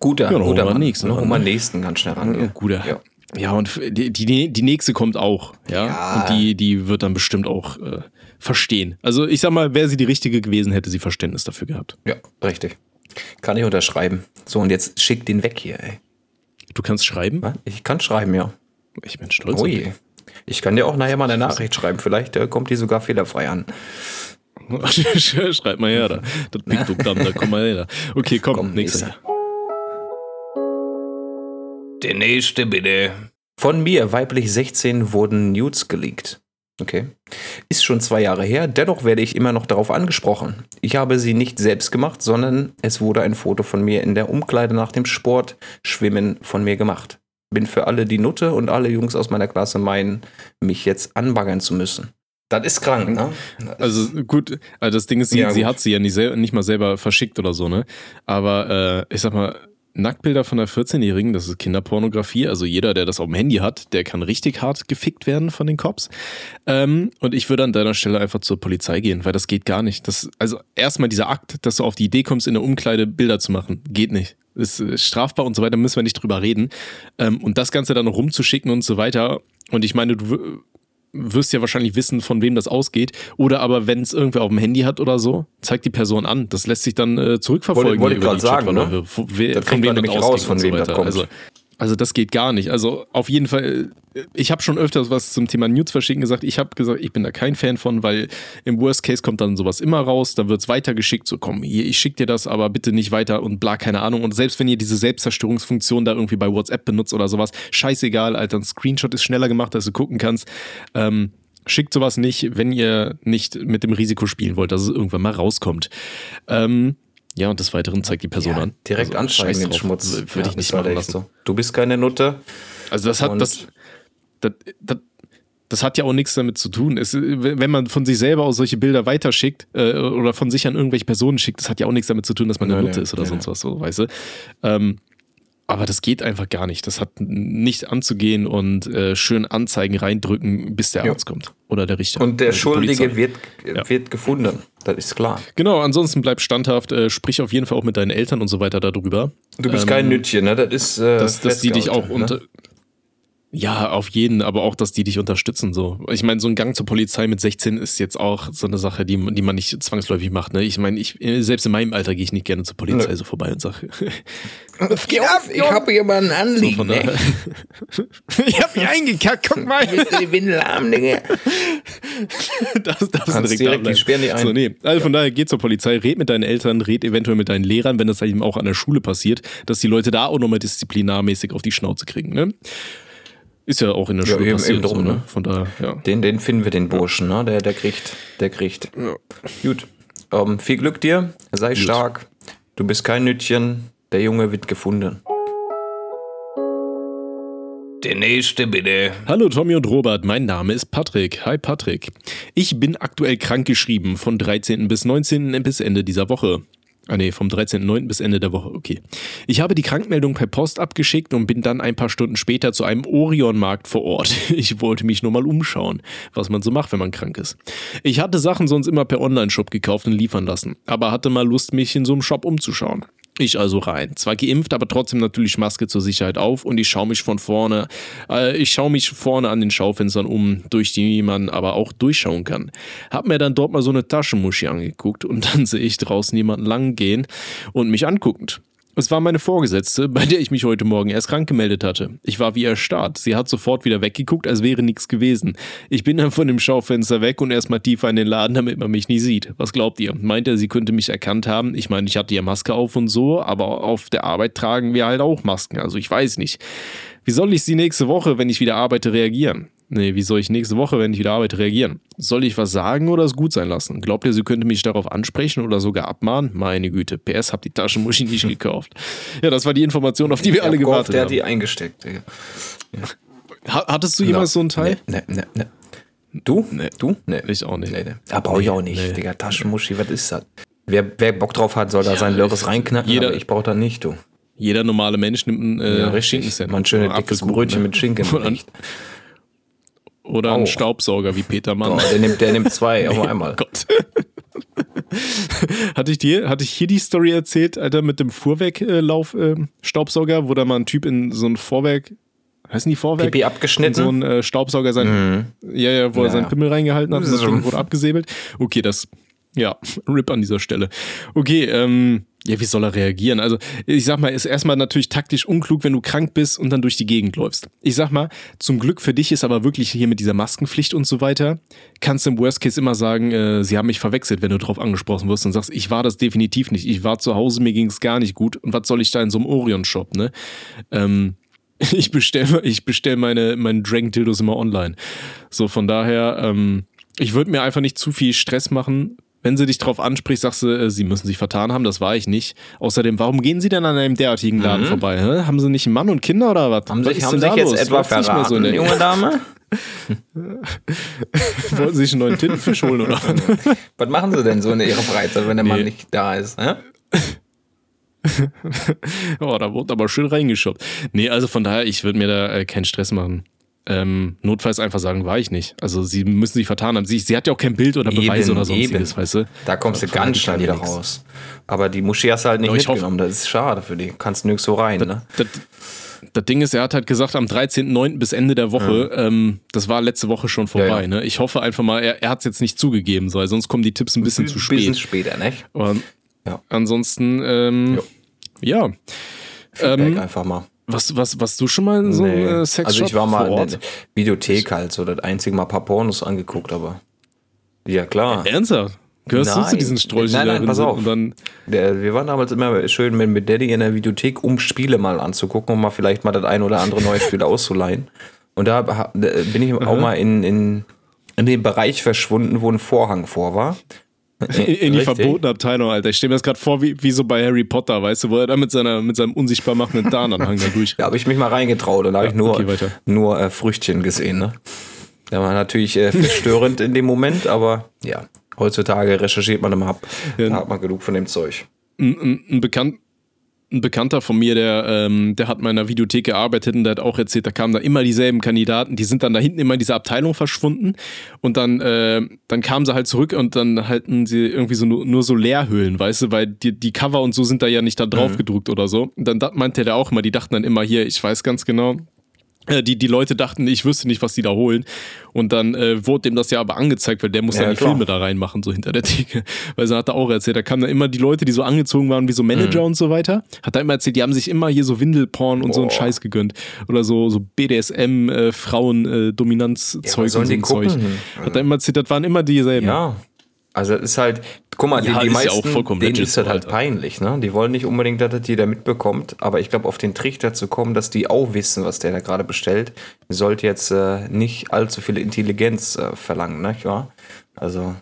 Guter, ja, guter Mann. Nächsten, noch mal nächsten ganz schnell ran. Ja, guter. Ja. ja, und die, die, die nächste kommt auch. Ja, ja. und die, die wird dann bestimmt auch äh, verstehen. Also ich sag mal, wäre sie die richtige gewesen, hätte sie Verständnis dafür gehabt. Ja, richtig. Kann ich unterschreiben. So, und jetzt schick den weg hier, ey. Du kannst schreiben? Ich kann schreiben, ja. Ich bin stolz. Oh je. Ich kann dir auch nachher mal eine Nachricht schreiben. Vielleicht äh, kommt die sogar fehlerfrei an. Schreib mal her da. Das Piktogramm, da komm mal her. Okay, komm, komm nächster. Der nächste bitte. Von mir, weiblich 16, wurden Nudes geleakt. Okay. Ist schon zwei Jahre her, dennoch werde ich immer noch darauf angesprochen. Ich habe sie nicht selbst gemacht, sondern es wurde ein Foto von mir in der Umkleide nach dem Sport Schwimmen von mir gemacht bin für alle die Nutte und alle Jungs aus meiner Klasse meinen, mich jetzt anbaggern zu müssen. Das ist krank, ne? Das also gut, also das Ding ist, sie, ja, sie hat sie ja nicht, nicht mal selber verschickt oder so, ne? Aber äh, ich sag mal, Nacktbilder von einer 14-Jährigen, das ist Kinderpornografie. Also jeder, der das auf dem Handy hat, der kann richtig hart gefickt werden von den Cops. Ähm, und ich würde an deiner Stelle einfach zur Polizei gehen, weil das geht gar nicht. Das, also erstmal dieser Akt, dass du auf die Idee kommst, in der Umkleide Bilder zu machen, geht nicht. Ist strafbar und so weiter, müssen wir nicht drüber reden. Ähm, und das Ganze dann rumzuschicken und so weiter. Und ich meine, du wirst ja wahrscheinlich wissen, von wem das ausgeht. Oder aber, wenn es irgendwer auf dem Handy hat oder so, zeigt die Person an. Das lässt sich dann äh, zurückverfolgen. Wollte, wollte ich gerade sagen, ne? Von, von wem das raus, von wem so das kommt. Also, also das geht gar nicht. Also auf jeden Fall, ich habe schon öfters was zum Thema Nudes verschicken gesagt. Ich habe gesagt, ich bin da kein Fan von, weil im Worst Case kommt dann sowas immer raus, dann wird es weitergeschickt, so komm, hier, ich schicke dir das, aber bitte nicht weiter und bla, keine Ahnung. Und selbst wenn ihr diese Selbstzerstörungsfunktion da irgendwie bei WhatsApp benutzt oder sowas, scheißegal, Alter, ein Screenshot ist schneller gemacht, als du gucken kannst. Ähm, schickt sowas nicht, wenn ihr nicht mit dem Risiko spielen wollt, dass es irgendwann mal rauskommt. Ähm, ja, und des Weiteren zeigt die Person ja, an. Direkt also, anschreiben den Schmutz. Würde ja, ich nicht machen lassen. So. Du bist keine Nutte. Also das hat, das, das, das, das, hat ja auch nichts damit zu tun. Es, wenn man von sich selber aus solche Bilder weiterschickt äh, oder von sich an irgendwelche Personen schickt, das hat ja auch nichts damit zu tun, dass man eine Nutte ist oder sonst was, so, weißt du. Ähm, aber das geht einfach gar nicht. Das hat nicht anzugehen und äh, schön Anzeigen reindrücken, bis der Arzt kommt oder der Richter. Und der Schuldige wird, ja. wird gefunden. Das ist klar. Genau, ansonsten bleib standhaft, äh, sprich auf jeden Fall auch mit deinen Eltern und so weiter darüber. Du bist ähm, kein Nütchen, ne? Das ist. Äh, dass, dass die dich auch ne? Ja, auf jeden, aber auch, dass die dich unterstützen. So, ich meine, so ein Gang zur Polizei mit 16 ist jetzt auch so eine Sache, die, die man nicht zwangsläufig macht. Ne? Ich meine, ich selbst in meinem Alter gehe ich nicht gerne zur Polizei ne. so vorbei und sage, Geh auf, ich habe hier mal ein Anliegen. So ne? ich habe mich eingekackt, guck mal. die Windel arm, Digga. das darf direkt, direkt die sperren die ein. So, nee. Also ja. von daher, geh zur Polizei, red mit deinen Eltern, red eventuell mit deinen Lehrern, wenn das eben auch an der Schule passiert, dass die Leute da auch nochmal disziplinarmäßig auf die Schnauze kriegen. Ne? Ist ja auch in der ja, Schule eben, passiert. Eben drum, so, ne? ne? Von daher, ja. Den, den finden wir, den Burschen, ne? Der, der kriegt, der kriegt. Ja. Gut. Um, ähm, viel Glück dir, sei Gut. stark. Du bist kein Nütchen, der Junge wird gefunden. Der nächste bitte. Hallo Tommy und Robert, mein Name ist Patrick. Hi Patrick. Ich bin aktuell krankgeschrieben von 13. bis 19. bis Ende dieser Woche. Ah nee, vom 13.09. bis Ende der Woche, okay. Ich habe die Krankmeldung per Post abgeschickt und bin dann ein paar Stunden später zu einem Orion-Markt vor Ort. Ich wollte mich nur mal umschauen, was man so macht, wenn man krank ist. Ich hatte Sachen sonst immer per Online-Shop gekauft und liefern lassen, aber hatte mal Lust, mich in so einem Shop umzuschauen. Ich also rein. Zwar geimpft, aber trotzdem natürlich Maske zur Sicherheit auf und ich schaue mich von vorne, äh, ich schaue mich vorne an den Schaufenstern um, durch die man aber auch durchschauen kann. Hab mir dann dort mal so eine Taschenmuschi angeguckt und dann sehe ich draußen jemanden lang gehen und mich anguckend. Es war meine Vorgesetzte, bei der ich mich heute Morgen erst krank gemeldet hatte. Ich war wie erstarrt. Sie hat sofort wieder weggeguckt, als wäre nichts gewesen. Ich bin dann von dem Schaufenster weg und erstmal tiefer in den Laden, damit man mich nie sieht. Was glaubt ihr? Meint er, sie könnte mich erkannt haben? Ich meine, ich hatte ja Maske auf und so, aber auf der Arbeit tragen wir halt auch Masken. Also ich weiß nicht. Wie soll ich sie nächste Woche, wenn ich wieder arbeite, reagieren? Nee, wie soll ich nächste Woche, wenn ich wieder arbeite, reagieren? Soll ich was sagen oder es gut sein lassen? Glaubt ihr, sie könnte mich darauf ansprechen oder sogar abmahnen? Meine Güte, PS, hab die Taschenmuschi nicht gekauft. Ja, das war die Information, auf die wir alle gewartet der haben. Der hat die eingesteckt, Digga. Ja. Hattest du jemals no. so einen Teil? Nee, nee, nee. Du? Nee. Du? Nee. Ich auch nicht. Nee, nee. Da brauche ich auch nicht, nee. Digga. Taschenmuschi, was ist das? Wer, wer Bock drauf hat, soll da ja, sein Lörres reinknacken, jeder, aber ich brauche da nicht, du. Jeder normale Mensch nimmt ein äh, ja, Schinken. Mal ein schönes dickes Brötchen ne? mit Schinken. Oder, oder ein Staubsauger wie Peter Mann. Oh, der, nimmt, der nimmt zwei auf einmal. Gott. hatte ich dir, hatte ich hier die Story erzählt, Alter, mit dem Fuhrwerklauf-Staubsauger, äh, wo da mal ein Typ in so ein Vorwerk, heißen die Vorwerk? Pipi abgeschnitten. So ein äh, Staubsauger sein, mhm. ja, ja, wo ja, er seinen Pimmel reingehalten hat und das Ding wurde abgesäbelt. Okay, das, ja, RIP an dieser Stelle. Okay, ähm, ja, wie soll er reagieren? Also, ich sag mal, ist erstmal natürlich taktisch unklug, wenn du krank bist und dann durch die Gegend läufst. Ich sag mal, zum Glück für dich ist aber wirklich hier mit dieser Maskenpflicht und so weiter, kannst du im Worst Case immer sagen, äh, sie haben mich verwechselt, wenn du drauf angesprochen wirst und sagst, ich war das definitiv nicht. Ich war zu Hause, mir ging es gar nicht gut. Und was soll ich da in so einem Orion-Shop, ne? Ähm, ich bestelle ich bestell meine, meine Dragon-Dildos immer online. So, von daher, ähm, ich würde mir einfach nicht zu viel Stress machen, wenn sie dich drauf anspricht, sagst du, äh, sie müssen sich vertan haben, das war ich nicht. Außerdem, warum gehen sie denn an einem derartigen Laden mhm. vorbei? Hä? Haben sie nicht einen Mann und Kinder oder was? Haben, was sich, haben sich jetzt etwa verraten, so eine junge Dame? Wollten sie sich einen neuen Tintenfisch holen oder was? was machen sie denn so in ihrer Freizeit, wenn der nee. Mann nicht da ist? Hä? oh, da wurde aber schön reingeschoppt. Nee, also von daher, ich würde mir da äh, keinen Stress machen ähm, notfalls einfach sagen, war ich nicht. Also sie müssen sich vertan haben. Sie, sie hat ja auch kein Bild oder Beweise eben, oder sonstiges, eben. weißt du? Da kommst du ganz schnell wieder nix. raus. Aber die Muschi hast du halt nicht ja, mitgenommen. Hoffe, das ist schade für die. Kannst nirgends so rein, das, ne? Das, das Ding ist, er hat halt gesagt, am 13.09. bis Ende der Woche, ja. ähm, das war letzte Woche schon vorbei. Ja, ja. Ne? Ich hoffe einfach mal, er, er hat es jetzt nicht zugegeben, so, weil sonst kommen die Tipps ein bisschen zu spät. Ein bisschen später, ne? Aber ansonsten, ähm, ja. Feedback ähm, einfach mal. Was, was, was du schon mal in so einem nee. Sexshop Also ich war mal in der Videothek halt, so das einzige Mal ein paar Pornos angeguckt, aber ja klar. Ernsthaft? Gehörst nein. du zu diesen Strolchen? Nein, nein, pass auf. Dann der, wir waren damals immer schön mit, mit Daddy in der Videothek, um Spiele mal anzugucken, um mal vielleicht mal das ein oder andere neue Spiel auszuleihen. Und da bin ich auch mal in, in, in den Bereich verschwunden, wo ein Vorhang vor war. In, in die verbotene Abteilung, Alter. Ich stelle mir das gerade vor, wie, wie so bei Harry Potter, weißt du, wo er da mit, seiner, mit seinem unsichtbar machenden Tarnanhang da durch. Da habe ich mich mal reingetraut und da habe ich nur, okay, nur äh, Früchtchen gesehen. Ne? Der war natürlich äh, verstörend in dem Moment, aber ja, heutzutage recherchiert man immer ab. Ja. Da hat man genug von dem Zeug. Ein, ein, ein, Bekannt, ein Bekannter von mir, der, ähm, der hat mal in einer Videothek gearbeitet und der hat auch erzählt, da kamen da immer dieselben Kandidaten, die sind dann da hinten immer in dieser Abteilung verschwunden und dann, äh, dann kamen sie halt zurück und dann halten sie irgendwie so nur, nur so Leerhöhlen, weißt du, weil die, die Cover und so sind da ja nicht da drauf mhm. gedruckt oder so. Und dann meinte der auch immer, die dachten dann immer hier, ich weiß ganz genau, die, die Leute dachten, ich wüsste nicht, was die da holen. Und dann äh, wurde dem das ja aber angezeigt, weil der muss ja, dann die klar. Filme da reinmachen, so hinter der Theke. Weil so hat er auch erzählt, da kamen dann immer die Leute, die so angezogen waren wie so Manager mhm. und so weiter. Hat er immer erzählt, die haben sich immer hier so Windelporn und oh. so einen Scheiß gegönnt. Oder so, so BDSM, äh, Frauen, äh, Dominanzzeug ja, und so ein Zeug. Hat er immer erzählt, das waren immer dieselben. Ja. Also es ist halt, guck mal, ja, die, die meisten, ja denen ist das halt peinlich, ne? Die wollen nicht unbedingt, dass das jeder mitbekommt, aber ich glaube, auf den Trichter zu kommen, dass die auch wissen, was der da gerade bestellt, sollte jetzt äh, nicht allzu viel Intelligenz äh, verlangen, nicht wahr? Also,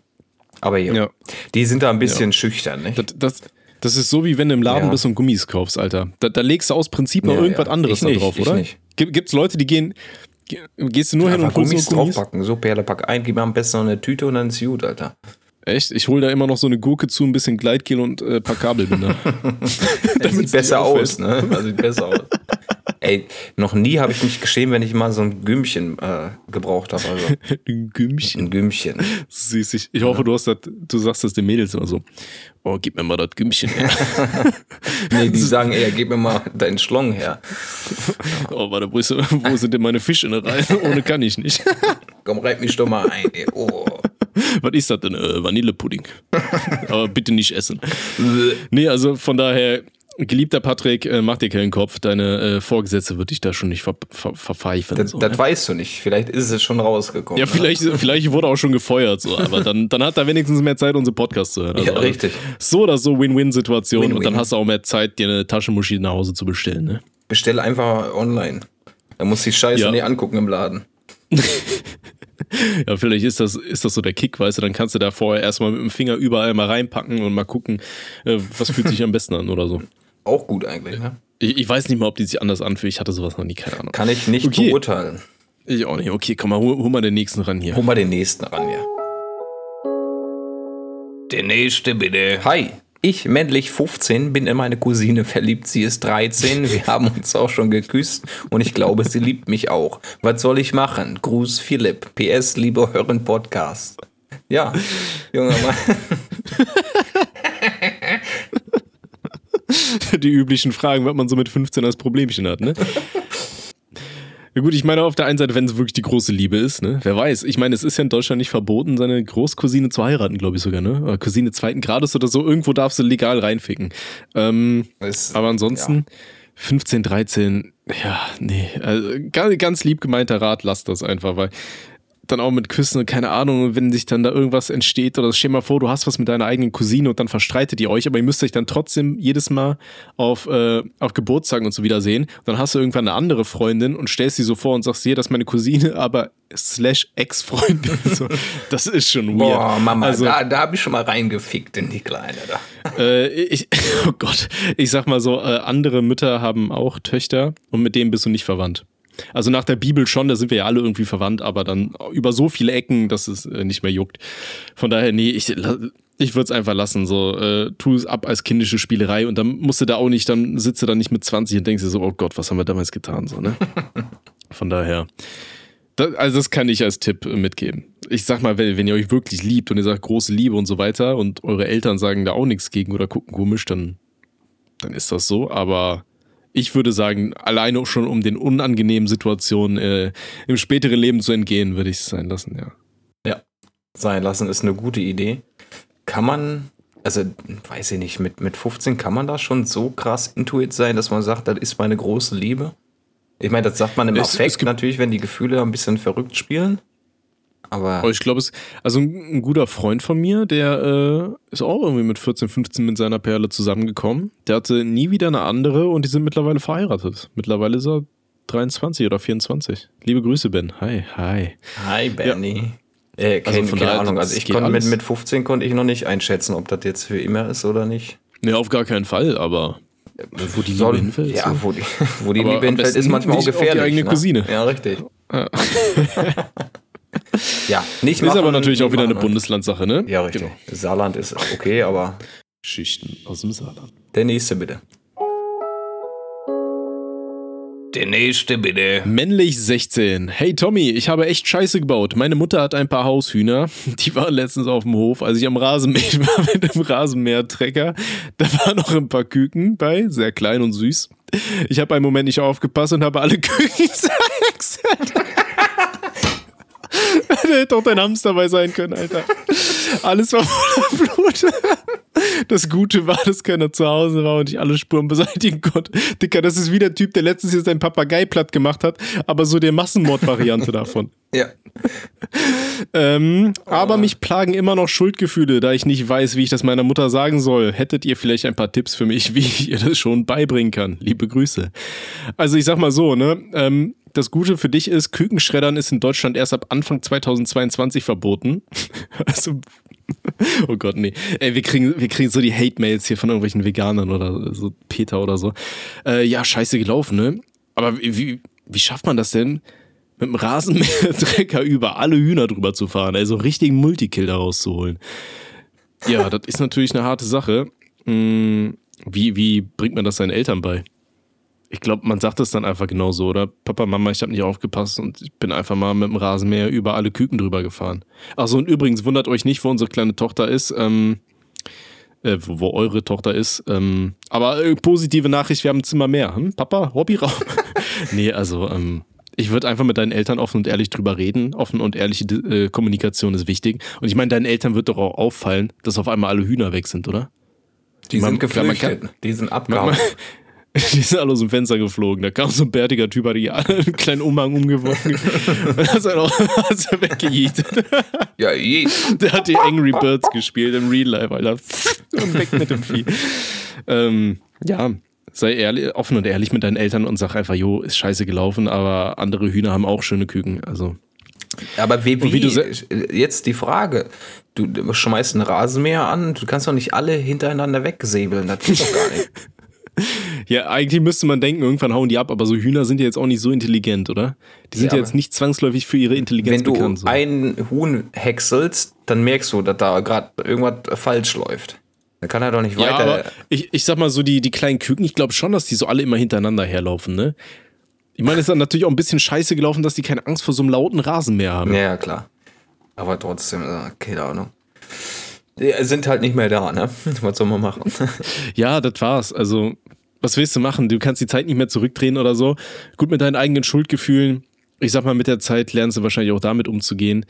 aber hier, ja. die sind da ein bisschen ja. schüchtern, nicht? Das, das, das, ist so, wie wenn du im Laden bist und Gummis kaufst, Alter. Da, da legst du aus Prinzip noch irgendwas anderes da drauf, oder? Nicht. Gibt es Leute, die gehen, gehst du nur hin und holst Gummis, Gummis draufpacken, so Perle, pack ein, gib mir am besten noch eine Tüte und dann ist gut, Alter. Echt? Ich hole da immer noch so eine Gurke zu, ein bisschen Gleitgel und ein äh, paar Kabelbinder. das sieht besser aus, ne? Das sieht besser aus. Ey, noch nie habe ich mich geschämt, wenn ich mal so ein Gümmchen äh, gebraucht habe. Also. ein Gümmchen? Ein Gümmchen. Süß. Ich, ich hoffe, du, hast dat, du sagst das den Mädels immer so. Oh, gib mir mal das Gümmchen her. nee, die sagen eher, gib mir mal deinen Schlong her. oh, warte, wo, ist, wo sind denn meine Fische rein? Ohne kann ich nicht. Komm, reib mich doch mal ein. Ey. Oh. Was ist das denn? Äh, Vanillepudding. Aber bitte nicht essen. nee, also von daher, geliebter Patrick, äh, mach dir keinen Kopf. Deine äh, Vorgesetzte wird dich da schon nicht ver ver verpfeifen. Das, so, das ne? weißt du nicht. Vielleicht ist es schon rausgekommen. Ja, vielleicht, ne? vielleicht wurde auch schon gefeuert. So. Aber dann, dann hat er wenigstens mehr Zeit, unsere Podcast zu hören. Also, ja, richtig. So oder so Win-Win-Situation. Win -win. Und dann hast du auch mehr Zeit, dir eine Taschenmuschi nach Hause zu bestellen. Ne? Bestell einfach online. Da muss die Scheiße ja. nicht angucken im Laden. ja, vielleicht ist das, ist das so der Kick, weißt du, dann kannst du da vorher erstmal mit dem Finger überall mal reinpacken und mal gucken, äh, was fühlt sich am besten an oder so. Auch gut eigentlich, ne? Ich, ich, weiß nicht mal, ob die sich anders anfühlt. Ich hatte sowas noch nie, keine Ahnung. Kann ich nicht okay. beurteilen. Ich auch nicht. Okay, komm mal, hol, hol mal den nächsten ran hier. Hol mal den nächsten ran, ja. Der nächste bitte. Hi. Ich, männlich 15, bin in meine Cousine verliebt. Sie ist 13. Wir haben uns auch schon geküsst und ich glaube, sie liebt mich auch. Was soll ich machen? Gruß Philipp. PS, liebe euren Podcast. Ja, junger Mann. Die üblichen Fragen, was man so mit 15 als Problemchen hat, ne? Ja gut, ich meine auf der einen Seite, wenn es wirklich die große Liebe ist, ne? Wer weiß. Ich meine, es ist ja in Deutschland nicht verboten, seine Großcousine zu heiraten, glaube ich sogar, ne? Oder Cousine zweiten Grades oder so. Irgendwo darfst du legal reinficken. Ähm, es, aber ansonsten, ja. 15, 13, ja, nee. Also, ganz lieb gemeinter Rat, lass das einfach, weil dann auch mit Küssen und keine Ahnung, wenn sich dann da irgendwas entsteht oder stell mal vor, du hast was mit deiner eigenen Cousine und dann verstreitet ihr euch, aber ihr müsst euch dann trotzdem jedes Mal auf, äh, auf Geburtstagen und so wiedersehen. Und dann hast du irgendwann eine andere Freundin und stellst sie so vor und sagst, hier, das ist meine Cousine, aber slash Ex-Freundin. so, das ist schon weird. Boah, Mama, also, da, da habe ich schon mal reingefickt in die Kleine da. Äh, ich, oh Gott, ich sag mal so, äh, andere Mütter haben auch Töchter und mit denen bist du nicht verwandt. Also nach der Bibel schon, da sind wir ja alle irgendwie verwandt, aber dann über so viele Ecken, dass es äh, nicht mehr juckt. Von daher, nee, ich, ich würde es einfach lassen. So, äh, tu es ab als kindische Spielerei und dann musst du da auch nicht, dann sitzt du da nicht mit 20 und denkst dir so, oh Gott, was haben wir damals getan? So, ne? Von daher. Das, also, das kann ich als Tipp mitgeben. Ich sag mal, wenn, wenn ihr euch wirklich liebt und ihr sagt große Liebe und so weiter und eure Eltern sagen da auch nichts gegen oder gucken komisch, dann, dann ist das so. Aber ich würde sagen, alleine schon um den unangenehmen Situationen äh, im späteren Leben zu entgehen, würde ich es sein lassen, ja. Ja, sein lassen ist eine gute Idee. Kann man, also weiß ich nicht, mit, mit 15 kann man da schon so krass intuit sein, dass man sagt, das ist meine große Liebe? Ich meine, das sagt man im es, Affekt es natürlich, wenn die Gefühle ein bisschen verrückt spielen. Aber, ich glaube, es also ein, ein, guter Freund von mir, der äh, ist auch irgendwie mit 14, 15 mit seiner Perle zusammengekommen. Der hatte nie wieder eine andere und die sind mittlerweile verheiratet. Mittlerweile ist er 23 oder 24. Liebe Grüße, Ben. Hi, hi. Hi, Benny. Ja. Äh, also keine, keine Ahnung. Also ich konnte mit, mit 15 konnte ich noch nicht einschätzen, ob das jetzt für immer ist oder nicht. Nee, auf gar keinen Fall, aber wo die Liebe hinfällt. Ja, wo die, wo die Liebe hinfällt, ist manchmal auch gefährlich. Auf die eigene ne? Cousine. Ja, richtig. Ja. Ja, nicht Ist aber natürlich auch wieder eine Bundeslandsache, ne? Ja, richtig. Genau. Saarland ist okay, aber. Schichten aus dem Saarland. Der nächste bitte. Der nächste bitte. Männlich 16. Hey Tommy, ich habe echt Scheiße gebaut. Meine Mutter hat ein paar Haushühner. Die waren letztens auf dem Hof, als ich am Rasenmäher war mit dem Rasenmähertrecker. Da waren noch ein paar Küken bei, sehr klein und süß. Ich habe einen Moment nicht aufgepasst und habe alle Küken zerhäckselt. Da hätte doch dein Hamster bei sein können, Alter. Alles war voller Blut. Das Gute war, dass keiner zu Hause war und ich alle Spuren beseitigen konnte. Dicker, das ist wie der Typ, der letztens hier seinen Papagei platt gemacht hat, aber so der Massenmord-Variante davon. Ja. ähm, oh. Aber mich plagen immer noch Schuldgefühle, da ich nicht weiß, wie ich das meiner Mutter sagen soll. Hättet ihr vielleicht ein paar Tipps für mich, wie ich ihr das schon beibringen kann? Liebe Grüße. Also ich sag mal so, ne? Ähm, das Gute für dich ist, Kükenschreddern ist in Deutschland erst ab Anfang 2022 verboten. also, oh Gott, nee. Ey, wir kriegen, wir kriegen so die Hate-Mails hier von irgendwelchen Veganern oder so, Peter oder so. Äh, ja, scheiße gelaufen, ne? Aber wie, wie schafft man das denn, mit dem Rasenmäher-Trecker über alle Hühner drüber zu fahren? Also richtigen Multikill da rauszuholen. Ja, das ist natürlich eine harte Sache. Hm, wie, wie bringt man das seinen Eltern bei? Ich glaube, man sagt es dann einfach genauso, oder? Papa, Mama, ich habe nicht aufgepasst und ich bin einfach mal mit dem Rasenmäher über alle Küken drüber gefahren. Achso, und übrigens wundert euch nicht, wo unsere kleine Tochter ist, ähm, äh, wo, wo, eure Tochter ist. Ähm, aber äh, positive Nachricht, wir haben ein Zimmer mehr. Hm? Papa, Hobbyraum? nee, also, ähm, ich würde einfach mit deinen Eltern offen und ehrlich drüber reden. Offen und ehrliche äh, Kommunikation ist wichtig. Und ich meine, deinen Eltern wird doch auch auffallen, dass auf einmal alle Hühner weg sind, oder? Die man, sind geflüchtet, kann, die sind abgehauen. Die sind alle aus dem Fenster geflogen. Da kam so ein bärtiger Typ, hat die einen kleinen Umhang umgeworfen. und hat er auch hat er weggejietet. Ja, je. Der hat die Angry Birds gespielt im Real Life, Alter. Und weg mit dem Vieh. Ähm, ja, sei ehrlich, offen und ehrlich mit deinen Eltern und sag einfach, jo, ist scheiße gelaufen, aber andere Hühner haben auch schöne Küken. Also. Aber wie, wie, wie jetzt die Frage, du schmeißt einen Rasenmäher an, du kannst doch nicht alle hintereinander wegsäbeln, das geht doch gar nicht. Ja, eigentlich müsste man denken, irgendwann hauen die ab, aber so Hühner sind ja jetzt auch nicht so intelligent, oder? Die sind ja, ja jetzt nicht zwangsläufig für ihre Intelligenz wenn bekannt. Wenn du so. ein Huhn häckselst, dann merkst du, dass da gerade irgendwas falsch läuft. Da kann er doch nicht weiter. Ja, ich, ich sag mal so, die, die kleinen Küken, ich glaube schon, dass die so alle immer hintereinander herlaufen, ne? Ich meine, es ist dann natürlich auch ein bisschen scheiße gelaufen, dass die keine Angst vor so einem lauten Rasen mehr haben. Ja, klar. Aber trotzdem, äh, keine Ahnung. Die sind halt nicht mehr da, ne? Was soll man machen? ja, das war's. Also, was willst du machen? Du kannst die Zeit nicht mehr zurückdrehen oder so. Gut, mit deinen eigenen Schuldgefühlen. Ich sag mal, mit der Zeit lernst du wahrscheinlich auch damit umzugehen.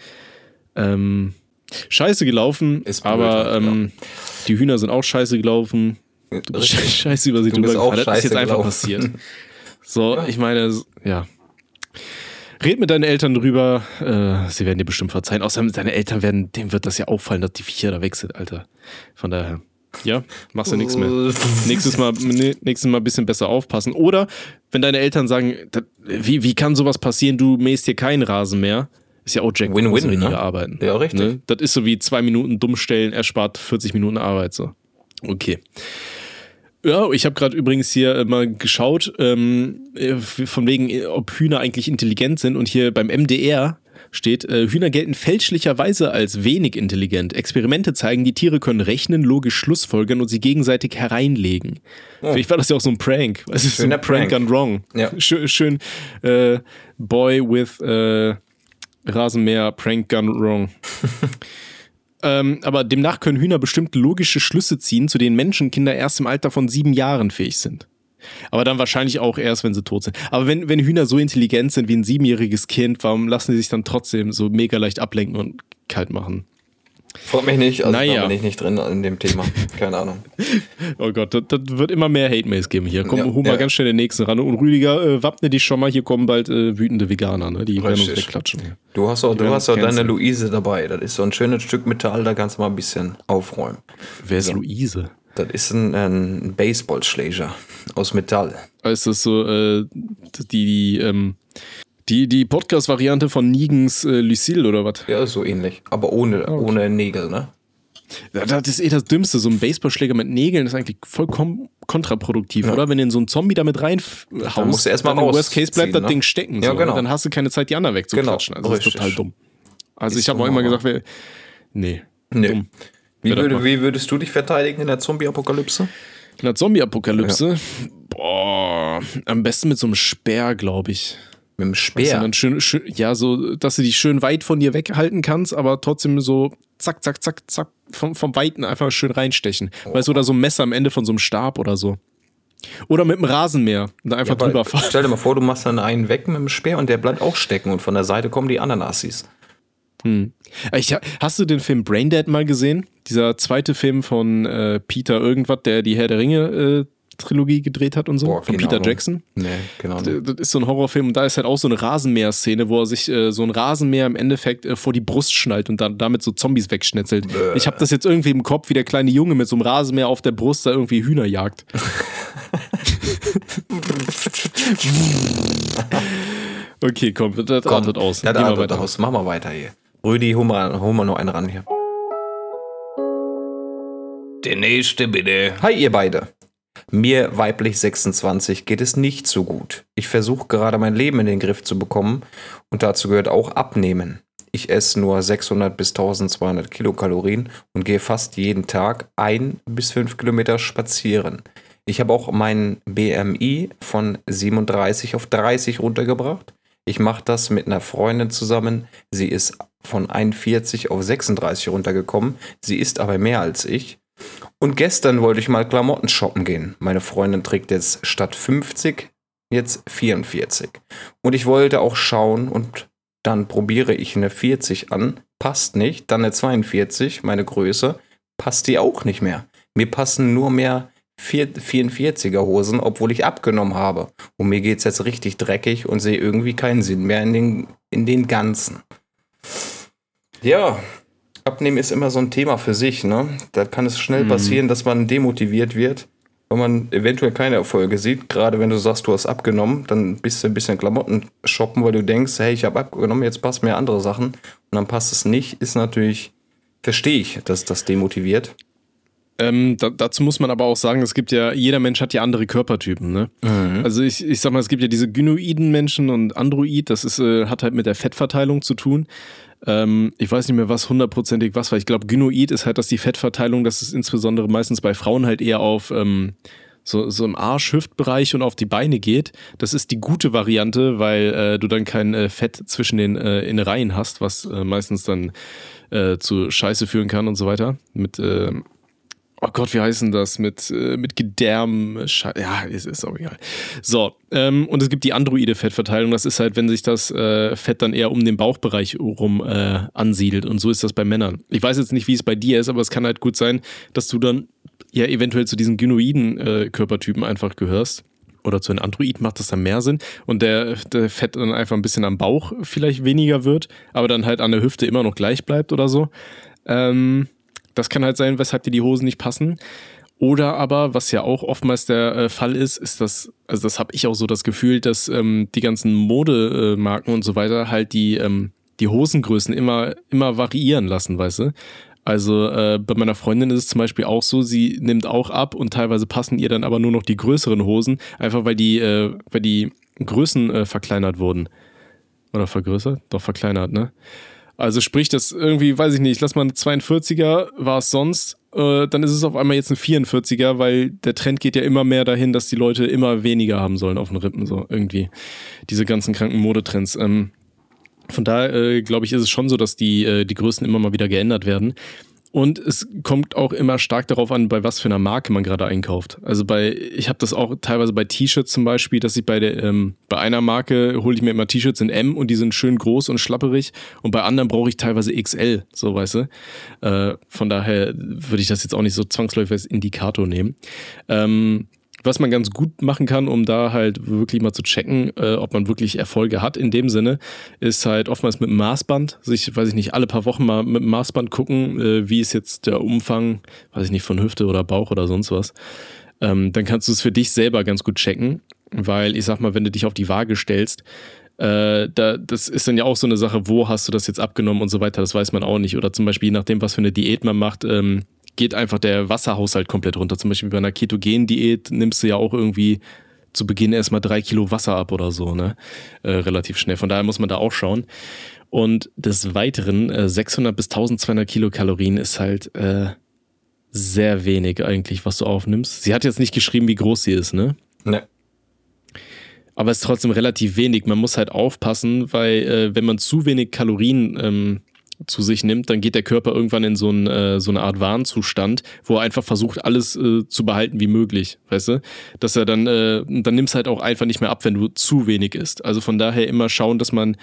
Ähm, scheiße gelaufen, ist blöd, aber ähm, ja. die Hühner sind auch scheiße gelaufen. Scheiße über sie drüber gefallen. Das ist jetzt einfach passiert. So, ja. ich meine, ja. Red mit deinen Eltern drüber. Äh, sie werden dir bestimmt verzeihen. Außerdem, deine Eltern werden, dem wird das ja auffallen, dass die Viecher da weg sind, Alter. Von daher. Ja, machst du nichts mehr. nächstes Mal, nächstes Mal ein bisschen besser aufpassen. Oder wenn deine Eltern sagen, wie, wie kann sowas passieren, du mähst hier keinen Rasen mehr, ist ja auch Jack Win-win, weniger ne? arbeiten. Ja, richtig. Ne? Das ist so wie zwei Minuten dummstellen, erspart 40 Minuten Arbeit. So. Okay. Ja, ich habe gerade übrigens hier mal geschaut, ähm, äh, von wegen, äh, ob Hühner eigentlich intelligent sind. Und hier beim MDR steht, äh, Hühner gelten fälschlicherweise als wenig intelligent. Experimente zeigen, die Tiere können rechnen, logisch schlussfolgern und sie gegenseitig hereinlegen. Oh. Vielleicht war das ja auch so ein Prank. Ist Schöner so ein Prank, Prank gone wrong. Ja. Schön, schön äh, Boy with äh, Rasenmäher Prank gone wrong. Ähm, aber demnach können Hühner bestimmte logische Schlüsse ziehen, zu denen Menschenkinder erst im Alter von sieben Jahren fähig sind. Aber dann wahrscheinlich auch erst, wenn sie tot sind. Aber wenn, wenn Hühner so intelligent sind wie ein siebenjähriges Kind, warum lassen sie sich dann trotzdem so mega leicht ablenken und kalt machen? Freut mich nicht, also naja. da bin ich nicht drin in dem Thema. Keine Ahnung. oh Gott, das, das wird immer mehr Hate-Mails geben hier. Komm, ja, hol mal ja. ganz schnell den nächsten ran. Und Rüdiger, äh, wappne dich schon mal, hier kommen bald äh, wütende Veganer, ne? Die Richtig. werden uns wegklatschen. Du hast auch, du hast auch deine Luise dabei. Das ist so ein schönes Stück Metall, da kannst du mal ein bisschen aufräumen. Wer ist so. Luise? Das ist ein, ein Baseballschläger aus Metall. Ist das so, äh, die, die, ähm, die, die Podcast-Variante von Nigens äh, Lucille oder was? Ja, so ähnlich. Aber ohne, okay. ohne Nägel, ne? Das ist eh das Dümmste. So ein Baseballschläger mit Nägeln ist eigentlich vollkommen kontraproduktiv, ja. oder? Wenn du in so einen Zombie damit reinhaust, dann musst du erstmal raus. Worst Case bleibt das ne? Ding stecken. Ja, so, genau. Dann hast du keine Zeit, die anderen wegzuklatschen. Genau. Also das ist total dumm. Also ist ich habe auch immer gesagt, wer, nee, nee. Dumm. Wie, würde, wie würdest du dich verteidigen in der Zombie-Apokalypse? In der Zombie-Apokalypse? Ja. Boah, am besten mit so einem Speer, glaube ich. Mit dem Speer. Weißt schön, schön, ja, so, dass du dich schön weit von dir weghalten kannst, aber trotzdem so zack, zack, zack, zack, vom, vom Weiten einfach schön reinstechen. Oh. Weißt du, oder so ein Messer am Ende von so einem Stab oder so. Oder mit dem Rasenmäher und einfach ja, drüber fahren. Stell dir mal vor, du machst dann einen weg mit dem Speer und der bleibt auch stecken und von der Seite kommen die anderen Assis. Hm. Ich, hast du den Film Braindead mal gesehen? Dieser zweite Film von äh, Peter irgendwas, der die Herr der Ringe äh, Trilogie gedreht hat und so, Boah, von Peter Ahnung. Jackson. Nee, genau. Das, das ist so ein Horrorfilm und da ist halt auch so eine Rasenmäher-Szene, wo er sich äh, so ein Rasenmäher im Endeffekt äh, vor die Brust schnallt und dann damit so Zombies wegschnetzelt. Bäh. Ich habe das jetzt irgendwie im Kopf, wie der kleine Junge mit so einem Rasenmäher auf der Brust da irgendwie Hühner jagt. okay, komm, das komm, artet aus. Das artet aus. Mach mal weiter hier. Rüdi, hol mal, hol mal noch einen ran hier. Der nächste bitte. Hi, ihr beide. Mir, weiblich 26, geht es nicht so gut. Ich versuche gerade mein Leben in den Griff zu bekommen und dazu gehört auch Abnehmen. Ich esse nur 600 bis 1200 Kilokalorien und gehe fast jeden Tag ein bis fünf Kilometer spazieren. Ich habe auch meinen BMI von 37 auf 30 runtergebracht. Ich mache das mit einer Freundin zusammen. Sie ist von 41 auf 36 runtergekommen. Sie ist aber mehr als ich. Und gestern wollte ich mal Klamotten shoppen gehen. Meine Freundin trägt jetzt statt 50 jetzt 44. Und ich wollte auch schauen und dann probiere ich eine 40 an, passt nicht, dann eine 42, meine Größe, passt die auch nicht mehr. Mir passen nur mehr 44er Hosen, obwohl ich abgenommen habe. Und mir geht es jetzt richtig dreckig und sehe irgendwie keinen Sinn mehr in den, in den Ganzen. Ja, Abnehmen ist immer so ein Thema für sich, ne? Da kann es schnell mhm. passieren, dass man demotiviert wird, wenn man eventuell keine Erfolge sieht. Gerade wenn du sagst, du hast abgenommen, dann bist du ein bisschen Klamotten shoppen, weil du denkst, hey, ich habe abgenommen, jetzt passt mir andere Sachen. Und dann passt es nicht, ist natürlich, verstehe ich, dass das demotiviert. Ähm, da, dazu muss man aber auch sagen, es gibt ja, jeder Mensch hat ja andere Körpertypen, ne? Mhm. Also ich, ich sag mal, es gibt ja diese gynoiden Menschen und Android, das ist, äh, hat halt mit der Fettverteilung zu tun. Ähm, ich weiß nicht mehr, was hundertprozentig was war. Ich glaube, Gynoid ist halt, dass die Fettverteilung, das ist insbesondere meistens bei Frauen halt eher auf ähm, so, so im Arsch-Hüftbereich und auf die Beine geht. Das ist die gute Variante, weil äh, du dann kein äh, Fett zwischen den äh, Innereien hast, was äh, meistens dann äh, zu Scheiße führen kann und so weiter. Mit äh, oh Gott, wie heißen das? Mit, äh, mit Gedärm, ja, ist, ist auch egal. So, ähm, und es gibt die androide Fettverteilung. Das ist halt, wenn sich das äh, Fett dann eher um den Bauchbereich rum äh, ansiedelt. Und so ist das bei Männern. Ich weiß jetzt nicht, wie es bei dir ist, aber es kann halt gut sein, dass du dann ja eventuell zu diesen gynoiden äh, Körpertypen einfach gehörst. Oder zu einem Android macht das dann mehr Sinn und der, der Fett dann einfach ein bisschen am Bauch vielleicht weniger wird, aber dann halt an der Hüfte immer noch gleich bleibt oder so. Ähm, das kann halt sein, weshalb dir die Hosen nicht passen. Oder aber, was ja auch oftmals der äh, Fall ist, ist das, also das habe ich auch so das Gefühl, dass ähm, die ganzen Modemarken und so weiter halt die, ähm, die Hosengrößen immer, immer variieren lassen, weißt du? Also äh, bei meiner Freundin ist es zum Beispiel auch so, sie nimmt auch ab und teilweise passen ihr dann aber nur noch die größeren Hosen, einfach weil die, äh, weil die Größen äh, verkleinert wurden. Oder vergrößert? Doch verkleinert, ne? Also sprich, das irgendwie, weiß ich nicht, lass mal eine 42er, war es sonst, äh, dann ist es auf einmal jetzt ein 44er, weil der Trend geht ja immer mehr dahin, dass die Leute immer weniger haben sollen auf den Rippen, so irgendwie. Diese ganzen kranken Modetrends. Ähm, von daher, äh, glaube ich, ist es schon so, dass die, äh, die Größen immer mal wieder geändert werden. Und es kommt auch immer stark darauf an, bei was für einer Marke man gerade einkauft. Also bei, ich habe das auch teilweise bei T-Shirts zum Beispiel, dass ich bei der, ähm, bei einer Marke hole ich mir immer T-Shirts in M und die sind schön groß und schlapperig und bei anderen brauche ich teilweise XL, so weißt du. Äh, von daher würde ich das jetzt auch nicht so zwangsläufig als Indikator nehmen. Ähm, was man ganz gut machen kann, um da halt wirklich mal zu checken, äh, ob man wirklich Erfolge hat in dem Sinne, ist halt oftmals mit dem Maßband, sich, weiß ich nicht, alle paar Wochen mal mit dem Maßband gucken, äh, wie ist jetzt der Umfang, weiß ich nicht, von Hüfte oder Bauch oder sonst was. Ähm, dann kannst du es für dich selber ganz gut checken, weil ich sag mal, wenn du dich auf die Waage stellst, äh, da, das ist dann ja auch so eine Sache, wo hast du das jetzt abgenommen und so weiter, das weiß man auch nicht. Oder zum Beispiel, je nachdem, was für eine Diät man macht, ähm, geht einfach der Wasserhaushalt komplett runter. Zum Beispiel bei einer Ketogen-Diät nimmst du ja auch irgendwie zu Beginn erstmal drei Kilo Wasser ab oder so, ne? Äh, relativ schnell. Von daher muss man da auch schauen. Und des Weiteren, äh, 600 bis 1200 Kilokalorien ist halt äh, sehr wenig eigentlich, was du aufnimmst. Sie hat jetzt nicht geschrieben, wie groß sie ist, ne? Ne. Aber es ist trotzdem relativ wenig. Man muss halt aufpassen, weil äh, wenn man zu wenig Kalorien ähm, zu sich nimmt, dann geht der Körper irgendwann in so, ein, äh, so eine Art Warnzustand, wo er einfach versucht, alles äh, zu behalten wie möglich, weißt du? Dass er dann, äh, dann nimmst halt auch einfach nicht mehr ab, wenn du zu wenig isst. Also von daher immer schauen, dass man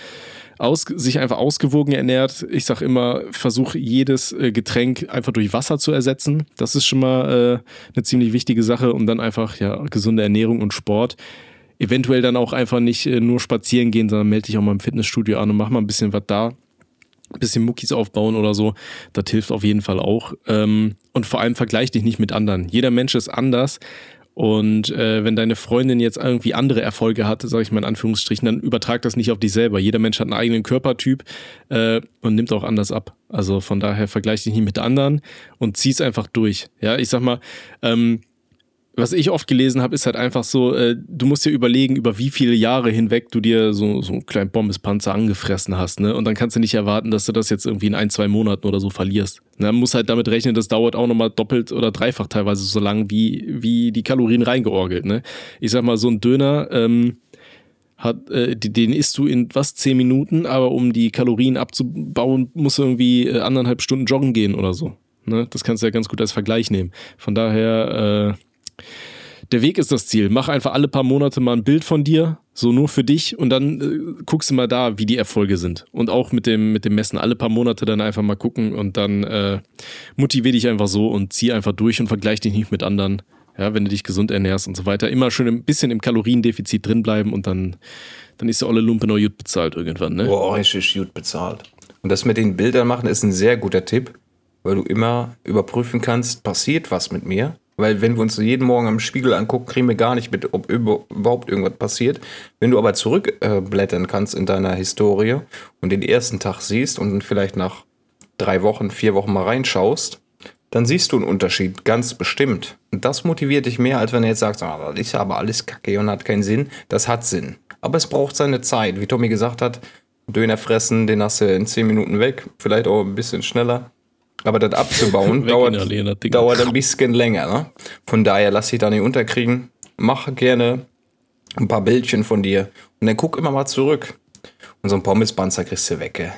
aus, sich einfach ausgewogen ernährt. Ich sag immer, versuch jedes äh, Getränk einfach durch Wasser zu ersetzen. Das ist schon mal äh, eine ziemlich wichtige Sache und dann einfach ja gesunde Ernährung und Sport eventuell dann auch einfach nicht äh, nur spazieren gehen, sondern melde dich auch mal im Fitnessstudio an und mach mal ein bisschen was da bisschen Muckis aufbauen oder so, das hilft auf jeden Fall auch. Ähm, und vor allem vergleich dich nicht mit anderen. Jeder Mensch ist anders. Und äh, wenn deine Freundin jetzt irgendwie andere Erfolge hatte, sage ich mal in Anführungsstrichen, dann übertrag das nicht auf dich selber. Jeder Mensch hat einen eigenen Körpertyp äh, und nimmt auch anders ab. Also von daher vergleich dich nicht mit anderen und zieh's einfach durch. Ja, ich sag mal, ähm, was ich oft gelesen habe, ist halt einfach so, äh, du musst dir überlegen, über wie viele Jahre hinweg du dir so, so einen kleinen Bombespanzer angefressen hast, ne? Und dann kannst du nicht erwarten, dass du das jetzt irgendwie in ein, zwei Monaten oder so verlierst. Man muss halt damit rechnen, das dauert auch nochmal doppelt oder dreifach teilweise so lang, wie, wie die Kalorien reingeorgelt, ne? Ich sag mal, so ein Döner, ähm, hat, äh, den isst du in was, zehn Minuten, aber um die Kalorien abzubauen, musst du irgendwie äh, anderthalb Stunden joggen gehen oder so. Ne? Das kannst du ja ganz gut als Vergleich nehmen. Von daher, äh, der Weg ist das Ziel. Mach einfach alle paar Monate mal ein Bild von dir, so nur für dich und dann äh, guckst du mal da, wie die Erfolge sind. Und auch mit dem, mit dem Messen alle paar Monate dann einfach mal gucken und dann äh, motivier dich einfach so und zieh einfach durch und vergleich dich nicht mit anderen. Ja, wenn du dich gesund ernährst und so weiter. Immer schön ein bisschen im Kaloriendefizit drin bleiben und dann, dann ist der olle Lumpe noch gut bezahlt irgendwann, ne? Boah, richtig gut bezahlt. Und das mit den Bildern machen ist ein sehr guter Tipp, weil du immer überprüfen kannst, passiert was mit mir? Weil wenn wir uns jeden Morgen am Spiegel angucken, kriegen wir gar nicht mit, ob überhaupt irgendwas passiert. Wenn du aber zurückblättern kannst in deiner Historie und den ersten Tag siehst und vielleicht nach drei Wochen, vier Wochen mal reinschaust, dann siehst du einen Unterschied, ganz bestimmt. Und das motiviert dich mehr, als wenn du jetzt sagst, ah, das ist aber alles kacke und hat keinen Sinn. Das hat Sinn. Aber es braucht seine Zeit. Wie Tommy gesagt hat, Döner fressen, den hast du in 10 Minuten weg, vielleicht auch ein bisschen schneller. Aber das abzubauen dauert, dauert ein bisschen länger. Ne? Von daher lass dich da nicht unterkriegen. Mach gerne ein paar Bildchen von dir und dann guck immer mal zurück. Und so ein Pommespanzer kriegst du weg,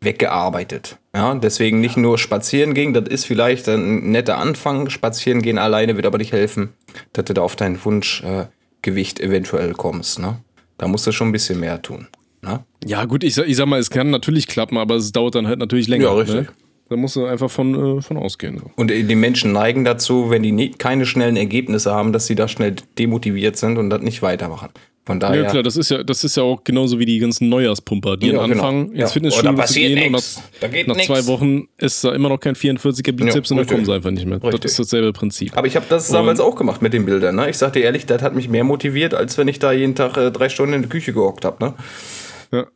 weggearbeitet. Ja, deswegen nicht nur spazieren gehen, das ist vielleicht ein netter Anfang. Spazieren gehen alleine wird aber nicht helfen, dass du da auf dein Wunschgewicht äh, eventuell kommst. Ne? Da musst du schon ein bisschen mehr tun. Ne? Ja, gut, ich, ich sag mal, es kann natürlich klappen, aber es dauert dann halt natürlich länger. Ja, richtig. Ne? Da musst du einfach von, äh, von ausgehen. So. Und die Menschen neigen dazu, wenn die nie, keine schnellen Ergebnisse haben, dass sie da schnell demotiviert sind und das nicht weitermachen. Von daher. Ja, klar, das ist ja, das ist ja auch genauso wie die ganzen Neujahrspumper, die ja, genau. anfangen, genau. ins Fitnessstudio oh, zu gehen nix. und nach, nach zwei Wochen ist da immer noch kein 44er Bizeps ja, und dann kommen sie einfach nicht mehr. Richtig. Das ist dasselbe Prinzip. Aber ich habe das damals auch gemacht mit den Bildern. Ne? Ich sag dir ehrlich, das hat mich mehr motiviert, als wenn ich da jeden Tag äh, drei Stunden in der Küche gehockt habe. Ne? Ja.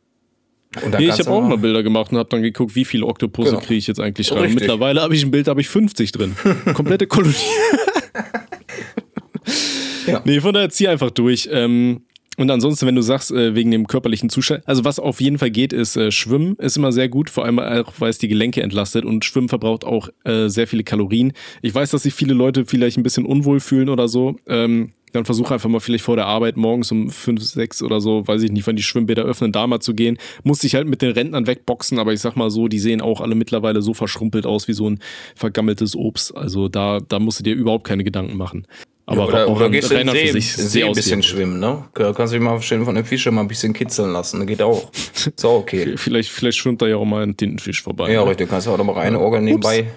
Nee, ich habe auch mal Bilder gemacht und habe dann geguckt, wie viele Oktopusse genau. kriege ich jetzt eigentlich rein. Mittlerweile habe ich ein Bild, da habe ich 50 drin. Komplette Kolonie. ja. Nee, von daher zieh einfach durch. Ähm, und ansonsten, wenn du sagst, äh, wegen dem körperlichen Zustand, also was auf jeden Fall geht, ist äh, Schwimmen, ist immer sehr gut, vor allem auch, weil es die Gelenke entlastet und Schwimmen verbraucht auch äh, sehr viele Kalorien. Ich weiß, dass sich viele Leute vielleicht ein bisschen unwohl fühlen oder so. Ähm, dann versuche einfach mal vielleicht vor der Arbeit morgens um 5, 6 oder so, weiß ich nicht, wann die Schwimmbäder öffnen, da mal zu gehen. Muss ich halt mit den Rentnern wegboxen, aber ich sag mal so, die sehen auch alle mittlerweile so verschrumpelt aus wie so ein vergammeltes Obst. Also da, da musst du dir überhaupt keine Gedanken machen. Aber ja, oder, auch oder gehst du in den See, sich See ein bisschen schwimmen, ne? Kannst du dich mal schön von dem Fischer mal ein bisschen kitzeln lassen. Geht auch. Ist auch okay. vielleicht, vielleicht schwimmt da ja auch mal ein Tintenfisch vorbei. Ja, ne? richtig. Kannst du auch noch mal rein ja. nebenbei.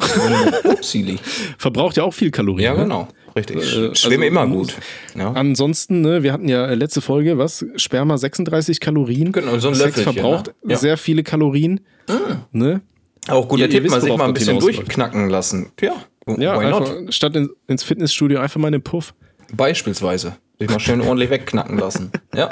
Upsili. Verbraucht ja auch viel Kalorien. Ja, ne? Richtig. Äh, Schwimme also, immer gut. Ja. Ansonsten, ne, wir hatten ja äh, letzte Folge, was? Sperma 36 Kalorien. Genau, so ein Sex verbraucht ne? sehr viele Kalorien. Mhm. Ne? Auch guter Tipp, mal sich mal ein bisschen durchknacken lassen. Ja, ja einfach, statt in, ins Fitnessstudio einfach mal in den Puff. Beispielsweise. Sich mal schön ordentlich wegknacken lassen. Ja.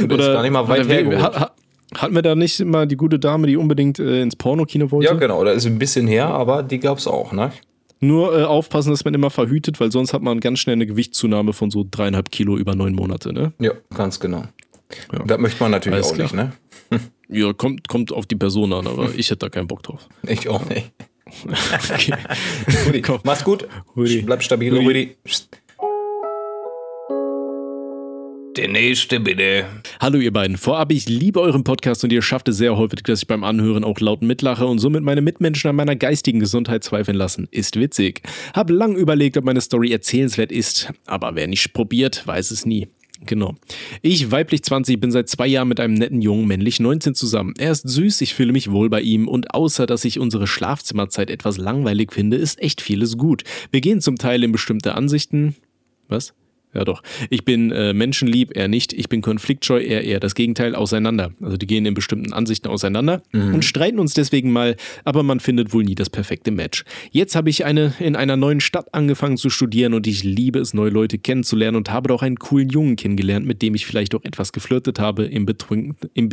Und Oder gar nicht mal weit her. Hat, hatten wir da nicht mal die gute Dame, die unbedingt äh, ins Pornokino wollte? Ja, genau. Da ist ein bisschen her, aber die gab es auch, ne? Nur äh, aufpassen, dass man immer verhütet, weil sonst hat man ganz schnell eine Gewichtszunahme von so dreieinhalb Kilo über neun Monate, ne? Ja, ganz genau. Ja. Das möchte man natürlich Alles auch klar. nicht, ne? Ja, kommt, kommt auf die Person an, aber ich hätte da keinen Bock drauf. Ich auch nicht. okay. Rudi, mach's gut. Rudi. Bleib stabil, Rudi. Rudi. Der nächste bitte. Hallo ihr beiden. Vorab, ich liebe euren Podcast und ihr schafft es sehr häufig, dass ich beim Anhören auch laut mitlache und somit meine Mitmenschen an meiner geistigen Gesundheit zweifeln lassen. Ist witzig. Hab lang überlegt, ob meine Story erzählenswert ist, aber wer nicht probiert, weiß es nie. Genau. Ich, weiblich 20, bin seit zwei Jahren mit einem netten Jungen, männlich 19 zusammen. Er ist süß, ich fühle mich wohl bei ihm und außer dass ich unsere Schlafzimmerzeit etwas langweilig finde, ist echt vieles gut. Wir gehen zum Teil in bestimmte Ansichten. Was? Ja, doch. Ich bin äh, menschenlieb, er nicht. Ich bin konfliktscheu, er eher das Gegenteil auseinander. Also die gehen in bestimmten Ansichten auseinander mhm. und streiten uns deswegen mal, aber man findet wohl nie das perfekte Match. Jetzt habe ich eine in einer neuen Stadt angefangen zu studieren und ich liebe es, neue Leute kennenzulernen und habe doch einen coolen Jungen kennengelernt, mit dem ich vielleicht auch etwas geflirtet habe im, Betrunk im,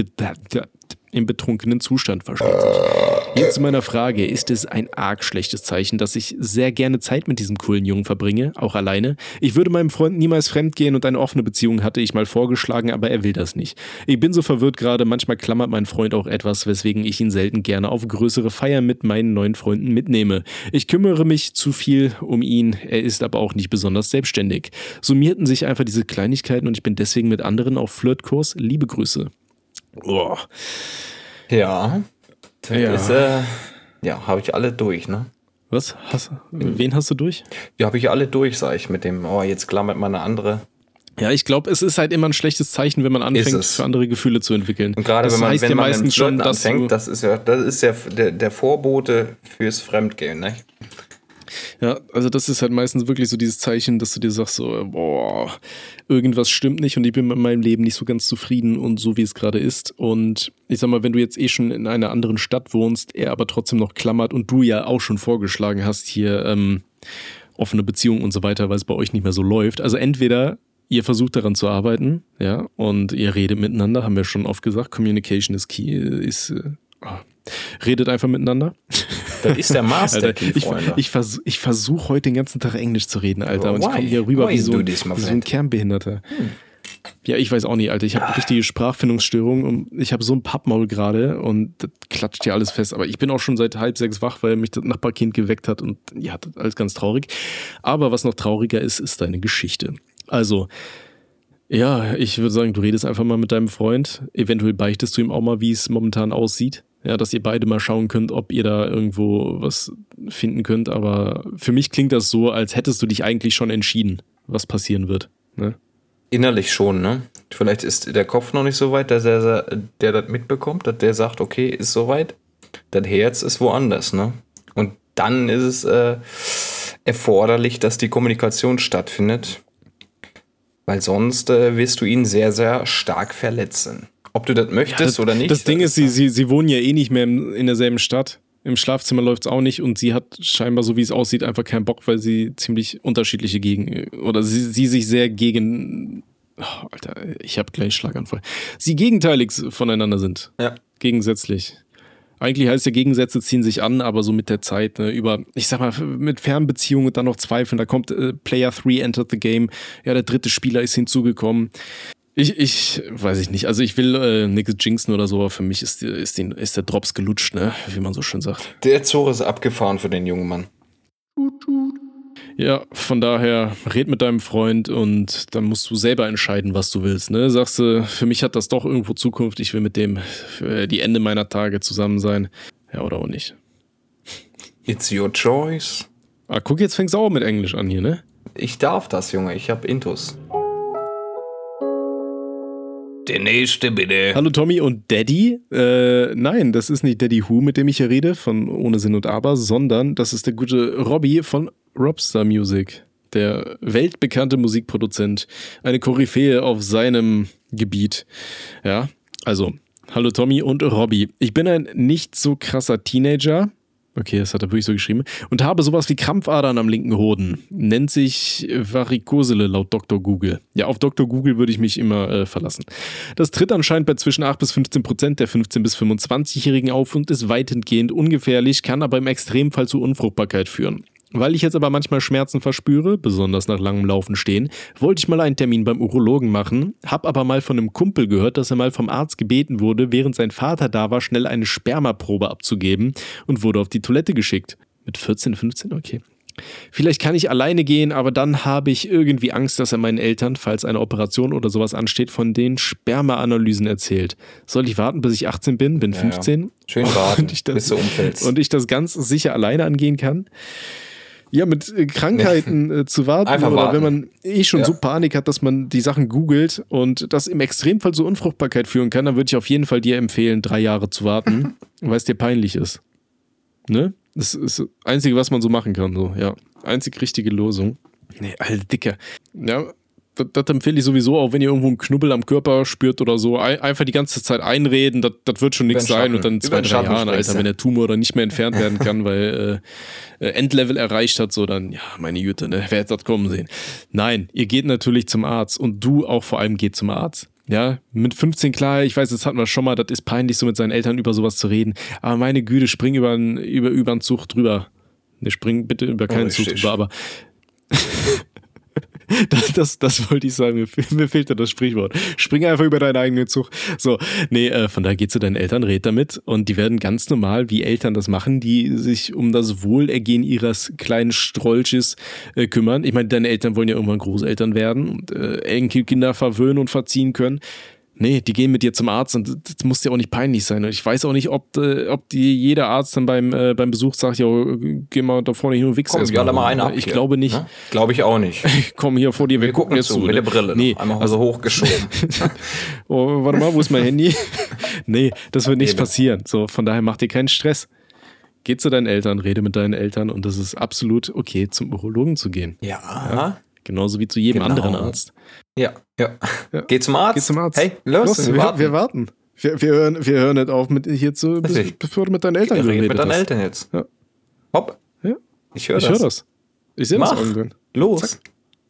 im betrunkenen Zustand, versteht sich. Jetzt zu meiner Frage, ist es ein arg schlechtes Zeichen, dass ich sehr gerne Zeit mit diesem coolen Jungen verbringe, auch alleine? Ich würde meinem Freund niemals fremdgehen und eine offene Beziehung hatte ich mal vorgeschlagen, aber er will das nicht. Ich bin so verwirrt gerade, manchmal klammert mein Freund auch etwas, weswegen ich ihn selten gerne auf größere Feiern mit meinen neuen Freunden mitnehme. Ich kümmere mich zu viel um ihn, er ist aber auch nicht besonders selbstständig. Summierten sich einfach diese Kleinigkeiten und ich bin deswegen mit anderen auf Flirtkurs. Liebe Grüße. Oh. Ja. Ja, ist, äh, ja habe ich alle durch, ne? Was? Hast, wen hast du durch? Ja, habe ich alle durch, sag ich, mit dem, oh, jetzt klammert man eine andere. Ja, ich glaube, es ist halt immer ein schlechtes Zeichen, wenn man anfängt, für andere Gefühle zu entwickeln. Und gerade wenn man, heißt wenn ja man meistens schon, dass anfängt, das ist ja, das ist ja der, der Vorbote fürs Fremdgehen, ne? Ja, also das ist halt meistens wirklich so dieses Zeichen, dass du dir sagst, so, boah, irgendwas stimmt nicht und ich bin mit meinem Leben nicht so ganz zufrieden und so wie es gerade ist. Und ich sag mal, wenn du jetzt eh schon in einer anderen Stadt wohnst, er aber trotzdem noch klammert und du ja auch schon vorgeschlagen hast, hier ähm, offene Beziehungen und so weiter, weil es bei euch nicht mehr so läuft. Also entweder ihr versucht daran zu arbeiten, ja, und ihr redet miteinander, haben wir schon oft gesagt, Communication is key, ist, äh, oh, redet einfach miteinander. Das ist der Master Alter, ich, ich, ich versuche heute den ganzen Tag Englisch zu reden, Alter. Und ich komme hier rüber wie so, wie so ein Kernbehinderter. Hm. Ja, ich weiß auch nicht, Alter. Ich habe ah. richtige Sprachfindungsstörung und ich habe so ein Pappmaul gerade und das klatscht hier alles fest. Aber ich bin auch schon seit halb sechs wach, weil mich das Nachbarkind geweckt hat und ja, das ist alles ganz traurig. Aber was noch trauriger ist, ist deine Geschichte. Also, ja, ich würde sagen, du redest einfach mal mit deinem Freund. Eventuell beichtest du ihm auch mal, wie es momentan aussieht. Ja, dass ihr beide mal schauen könnt, ob ihr da irgendwo was finden könnt. Aber für mich klingt das so, als hättest du dich eigentlich schon entschieden, was passieren wird. Ne? Innerlich schon, ne? Vielleicht ist der Kopf noch nicht so weit, dass er der das mitbekommt, dass der sagt, okay, ist soweit. Das Herz ist woanders, ne? Und dann ist es äh, erforderlich, dass die Kommunikation stattfindet. Weil sonst äh, wirst du ihn sehr, sehr stark verletzen. Ob du das möchtest ja, das, oder nicht. Das Ding ist, sie, sie, sie wohnen ja eh nicht mehr in derselben Stadt. Im Schlafzimmer läuft es auch nicht und sie hat scheinbar, so wie es aussieht, einfach keinen Bock, weil sie ziemlich unterschiedliche gegen oder sie, sie sich sehr gegen. Oh, Alter, ich habe gleich Schlaganfall. Sie gegenteilig voneinander sind. Ja. Gegensätzlich. Eigentlich heißt ja, Gegensätze ziehen sich an, aber so mit der Zeit, ne, über, ich sag mal, mit Fernbeziehungen und dann noch Zweifeln, da kommt äh, Player 3 entered the game, ja, der dritte Spieler ist hinzugekommen. Ich, ich weiß ich nicht. Also ich will äh, nichts jinxen oder so, aber für mich ist, ist, den, ist der Drops gelutscht, ne? Wie man so schön sagt. Der Zor ist abgefahren für den jungen Mann. Ja, von daher red mit deinem Freund und dann musst du selber entscheiden, was du willst. Ne? Sagst du, für mich hat das doch irgendwo Zukunft, ich will mit dem für die Ende meiner Tage zusammen sein. Ja, oder auch nicht. It's your choice. Ah, guck, jetzt fängst du auch mit Englisch an hier, ne? Ich darf das, Junge. Ich hab Intus. Der nächste bitte. Hallo Tommy und Daddy. Äh, nein, das ist nicht Daddy Who, mit dem ich hier rede, von Ohne Sinn und Aber, sondern das ist der gute Robbie von Robstar Music, der weltbekannte Musikproduzent, eine Koryphäe auf seinem Gebiet. Ja, also, hallo Tommy und Robbie. Ich bin ein nicht so krasser Teenager, Okay, das hat er wirklich so geschrieben. Und habe sowas wie Krampfadern am linken Hoden. Nennt sich Varikosele laut Dr. Google. Ja, auf Dr. Google würde ich mich immer äh, verlassen. Das tritt anscheinend bei zwischen 8 bis 15 Prozent der 15- bis 25-Jährigen auf und ist weitestgehend ungefährlich, kann aber im Extremfall zu Unfruchtbarkeit führen. Weil ich jetzt aber manchmal Schmerzen verspüre, besonders nach langem Laufen stehen, wollte ich mal einen Termin beim Urologen machen, hab aber mal von einem Kumpel gehört, dass er mal vom Arzt gebeten wurde, während sein Vater da war, schnell eine Spermaprobe abzugeben und wurde auf die Toilette geschickt. Mit 14, 15, okay. Vielleicht kann ich alleine gehen, aber dann habe ich irgendwie Angst, dass er meinen Eltern, falls eine Operation oder sowas ansteht, von den Spermaanalysen erzählt. Soll ich warten, bis ich 18 bin, bin 15? Ja, ja. Schön warten, und ich das, bis du umfällst. Und ich das ganz sicher alleine angehen kann? Ja, mit äh, Krankheiten äh, zu warten Einfach oder warten. wenn man eh schon ja. so Panik hat, dass man die Sachen googelt und das im Extremfall zu Unfruchtbarkeit führen kann, dann würde ich auf jeden Fall dir empfehlen, drei Jahre zu warten, weil es dir peinlich ist. Ne? Das ist das Einzige, was man so machen kann. So, ja. Einzig richtige Losung. Nee, alter Dicker. Ja, das, das, empfehle ich sowieso, auch wenn ihr irgendwo einen Knubbel am Körper spürt oder so, einfach die ganze Zeit einreden, das, das wird schon nichts sein und dann zwei, drei Jahre, Alter, wenn der Tumor dann nicht mehr entfernt werden kann, weil äh, äh, Endlevel erreicht hat, so dann, ja, meine Jüte, ne, wer hätte das kommen sehen? Nein, ihr geht natürlich zum Arzt und du auch vor allem geht zum Arzt. Ja, mit 15 klar, ich weiß, das hatten wir schon mal, das ist peinlich, so mit seinen Eltern über sowas zu reden. Aber meine Güte, spring über, über, über einen Zug drüber. Ne, spring bitte über keinen oh, Zug drüber, aber Das, das, das wollte ich sagen. Mir, fehlt da das Sprichwort. Spring einfach über deinen eigenen Zug. So, nee, äh, von daher geh zu deinen Eltern, red damit und die werden ganz normal, wie Eltern das machen, die sich um das Wohlergehen ihres kleinen Strolches äh, kümmern. Ich meine, deine Eltern wollen ja irgendwann Großeltern werden und äh, Enkelkinder verwöhnen und verziehen können. Nee, die gehen mit dir zum Arzt und das muss dir auch nicht peinlich sein. Und ich weiß auch nicht, ob, äh, ob die, jeder Arzt dann beim, äh, beim Besuch sagt, ja, geh mal da vorne hin und wichs Komm, erstmal. mal eine Ich hier. glaube nicht. Ne? Glaube ich auch nicht. Ich komme hier vor dir, wir, wir gucken jetzt zu. Mit der Brille. Nee, einmal also hochgeschoben. oh, warte mal, wo ist mein Handy? nee, das wird nicht passieren. So, von daher mach dir keinen Stress. Geh zu deinen Eltern, rede mit deinen Eltern und das ist absolut okay, zum Urologen zu gehen. Ja. ja? Genauso wie zu jedem genau. anderen Arzt. Ja, ja, ja. Geh zum Arzt. Geh zum Arzt. Hey, los, los wir, warten. Wir, warten. Wir, wir, hören, wir hören nicht auf mit hier zu, bis, bevor du mit deinen Eltern geredet mit deinen hast. Eltern jetzt. Ja. Hopp. Ja. Ich höre das. Ich höre das. Ich sehe das irgendwann. Los.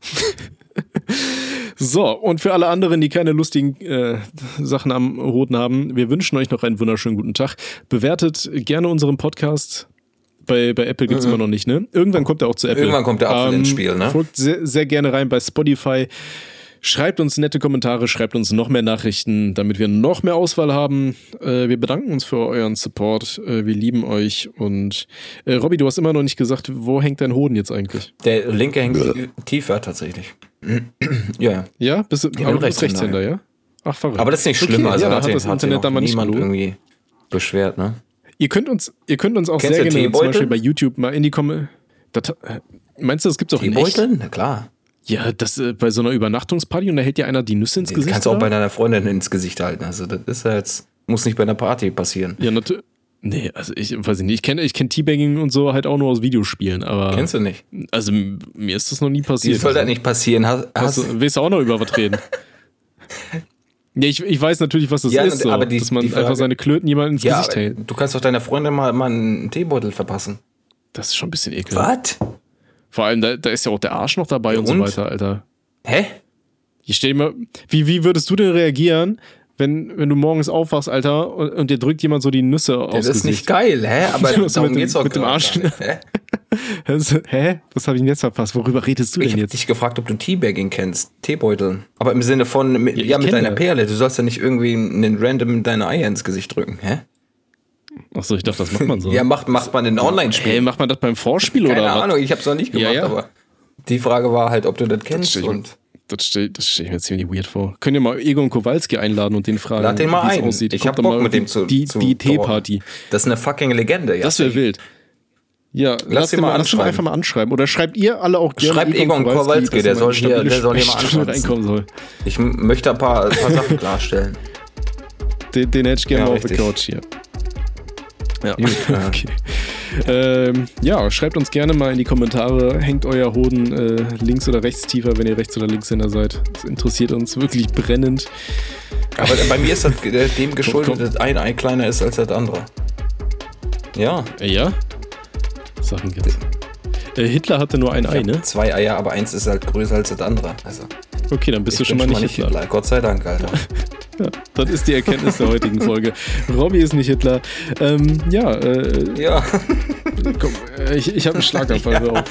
so, und für alle anderen, die keine lustigen äh, Sachen am Roten haben, wir wünschen euch noch einen wunderschönen guten Tag. Bewertet gerne unseren Podcast bei, bei Apple gibt es mhm. immer noch nicht, ne? Irgendwann kommt er auch zu Apple. Irgendwann kommt der Apfel ähm, ins Spiel, ne? Folgt sehr, sehr gerne rein bei Spotify. Schreibt uns nette Kommentare, schreibt uns noch mehr Nachrichten, damit wir noch mehr Auswahl haben. Äh, wir bedanken uns für euren Support. Äh, wir lieben euch. Und äh, Robby, du hast immer noch nicht gesagt, wo hängt dein Hoden jetzt eigentlich? Der linke hängt tiefer tatsächlich. ja. Ja, bist du, ich aber du bist Rechtshänder, ja? Ach, verrückt. Aber das ist nicht schlimm. Okay, also ja, hat, hat das Internet da mal nicht irgendwie beschwert, ne? Ihr könnt uns, ihr könnt uns auch Kennst sehr gerne zum Beispiel bei YouTube mal in die Kommentare. Äh, meinst du, das gibt's auch in echt? Na klar. Ja, das äh, bei so einer Übernachtungsparty und da hält dir einer die Nüsse ins das Gesicht. Kannst du auch bei deiner Freundin ins Gesicht halten. Also das ist ja jetzt, muss nicht bei einer Party passieren. Ja, natürlich. Nee, also ich weiß nicht. Ich kenne ich kenn Teabagging und so halt auch nur aus Videospielen, aber. Kennst du nicht? Also mir ist das noch nie passiert. Wie soll also. das nicht passieren? Hast, hast du, willst du auch noch über was reden? Ja, ich, ich weiß natürlich, was das ja, ist, so, aber die, dass man Frage, einfach seine Klöten jemandem ins ja, Gesicht hält. Du kannst doch deiner Freundin mal, mal einen Teebeutel verpassen. Das ist schon ein bisschen ekelhaft. Was? Vor allem, da, da ist ja auch der Arsch noch dabei und, und, so weiter, Alter. Hä? Ich dir mal, wie, wie würdest du denn reagieren, wenn, wenn du morgens aufwachst, Alter, und, und dir drückt jemand so die Nüsse aufs Das ist Gesicht. nicht geil, hä? Aber darum mit geht's auch mit dem Arsch. Hä? also, hä? Was habe ich denn jetzt verpasst? Worüber redest du ich denn jetzt? Ich habe dich gefragt, ob du Teabagging kennst. Teebeutel. Aber im Sinne von, mit, ja, ja mit deiner Perle. Du sollst ja nicht irgendwie einen random deine Eier ins Gesicht drücken, hä? Achso, ich dachte, das macht man so. ja, macht, macht man in Online-Spielen. Hey, macht man das beim Vorspiel Keine oder Keine Ahnung, ich habe es noch nicht gemacht, ja, ja. aber die Frage war halt, ob du das kennst. Das und das stelle stell ich mir ziemlich weird vor. Könnt ihr mal Egon Kowalski einladen und den fragen, Lad den mal ein. aussieht? Ich hab Bock mit dem zu Die, die Teeparty. Das ist eine fucking Legende. Ja. Das wäre wild. Ja, lass den mal anschreiben. einfach mal anschreiben. Oder schreibt ihr alle auch gerne Schreibt Egon, Kowalski, Kowalski der, soll hier, der soll hier mal reinkommen soll. Ich möchte ein paar, ein paar Sachen klarstellen. Den, den hätte ich gerne ja, mal auf der Couch hier. Ja, okay. Ähm, ja, schreibt uns gerne mal in die Kommentare, hängt euer Hoden äh, links oder rechts tiefer, wenn ihr rechts oder Linkshänder seid. Das interessiert uns wirklich brennend. Aber bei mir ist das dem geschuldet, dass ein Ei kleiner ist als das andere. Ja. Äh, ja? Sachen gibt's. Äh, Hitler hatte nur ein ich Ei, ne? Zwei Eier, aber eins ist halt größer als das andere. Also, okay, dann bist du schon mal nicht, Hitler. Hitler. Gott sei Dank, Alter. Ja, das ist die Erkenntnis der heutigen Folge. Robby ist nicht Hitler. Ähm, ja, äh, ja. Komm, äh, ich, ich habe einen Schlaganfall. Ja,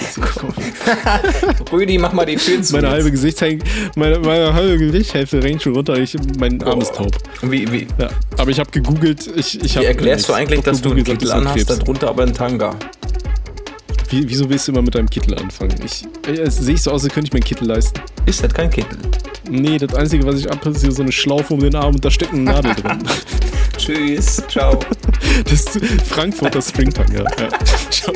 Rüdi, mach mal die Tür zu. Meine halbe Gesichtshälfte, meine, meine halbe Gesichtshälfte rennt schon runter. Ich, mein Arm ist taub. Wie, wie? Ja, aber ich habe gegoogelt. Ich, ich hab, wie erklärst du eigentlich, dass du einen Kittel anhast, darunter aber einen Tanga? Wie, wieso willst du immer mit deinem Kittel anfangen? Ich, äh, sehe ich so aus, als könnte ich mir einen Kittel leisten. Ist das kein Kittel? Nee, das Einzige, was ich ab, ist hier so eine Schlaufe um den Arm und da steckt eine Nadel drin. Tschüss, ciao. Das ist Frankfurter Springtanga. Ja. Ciao.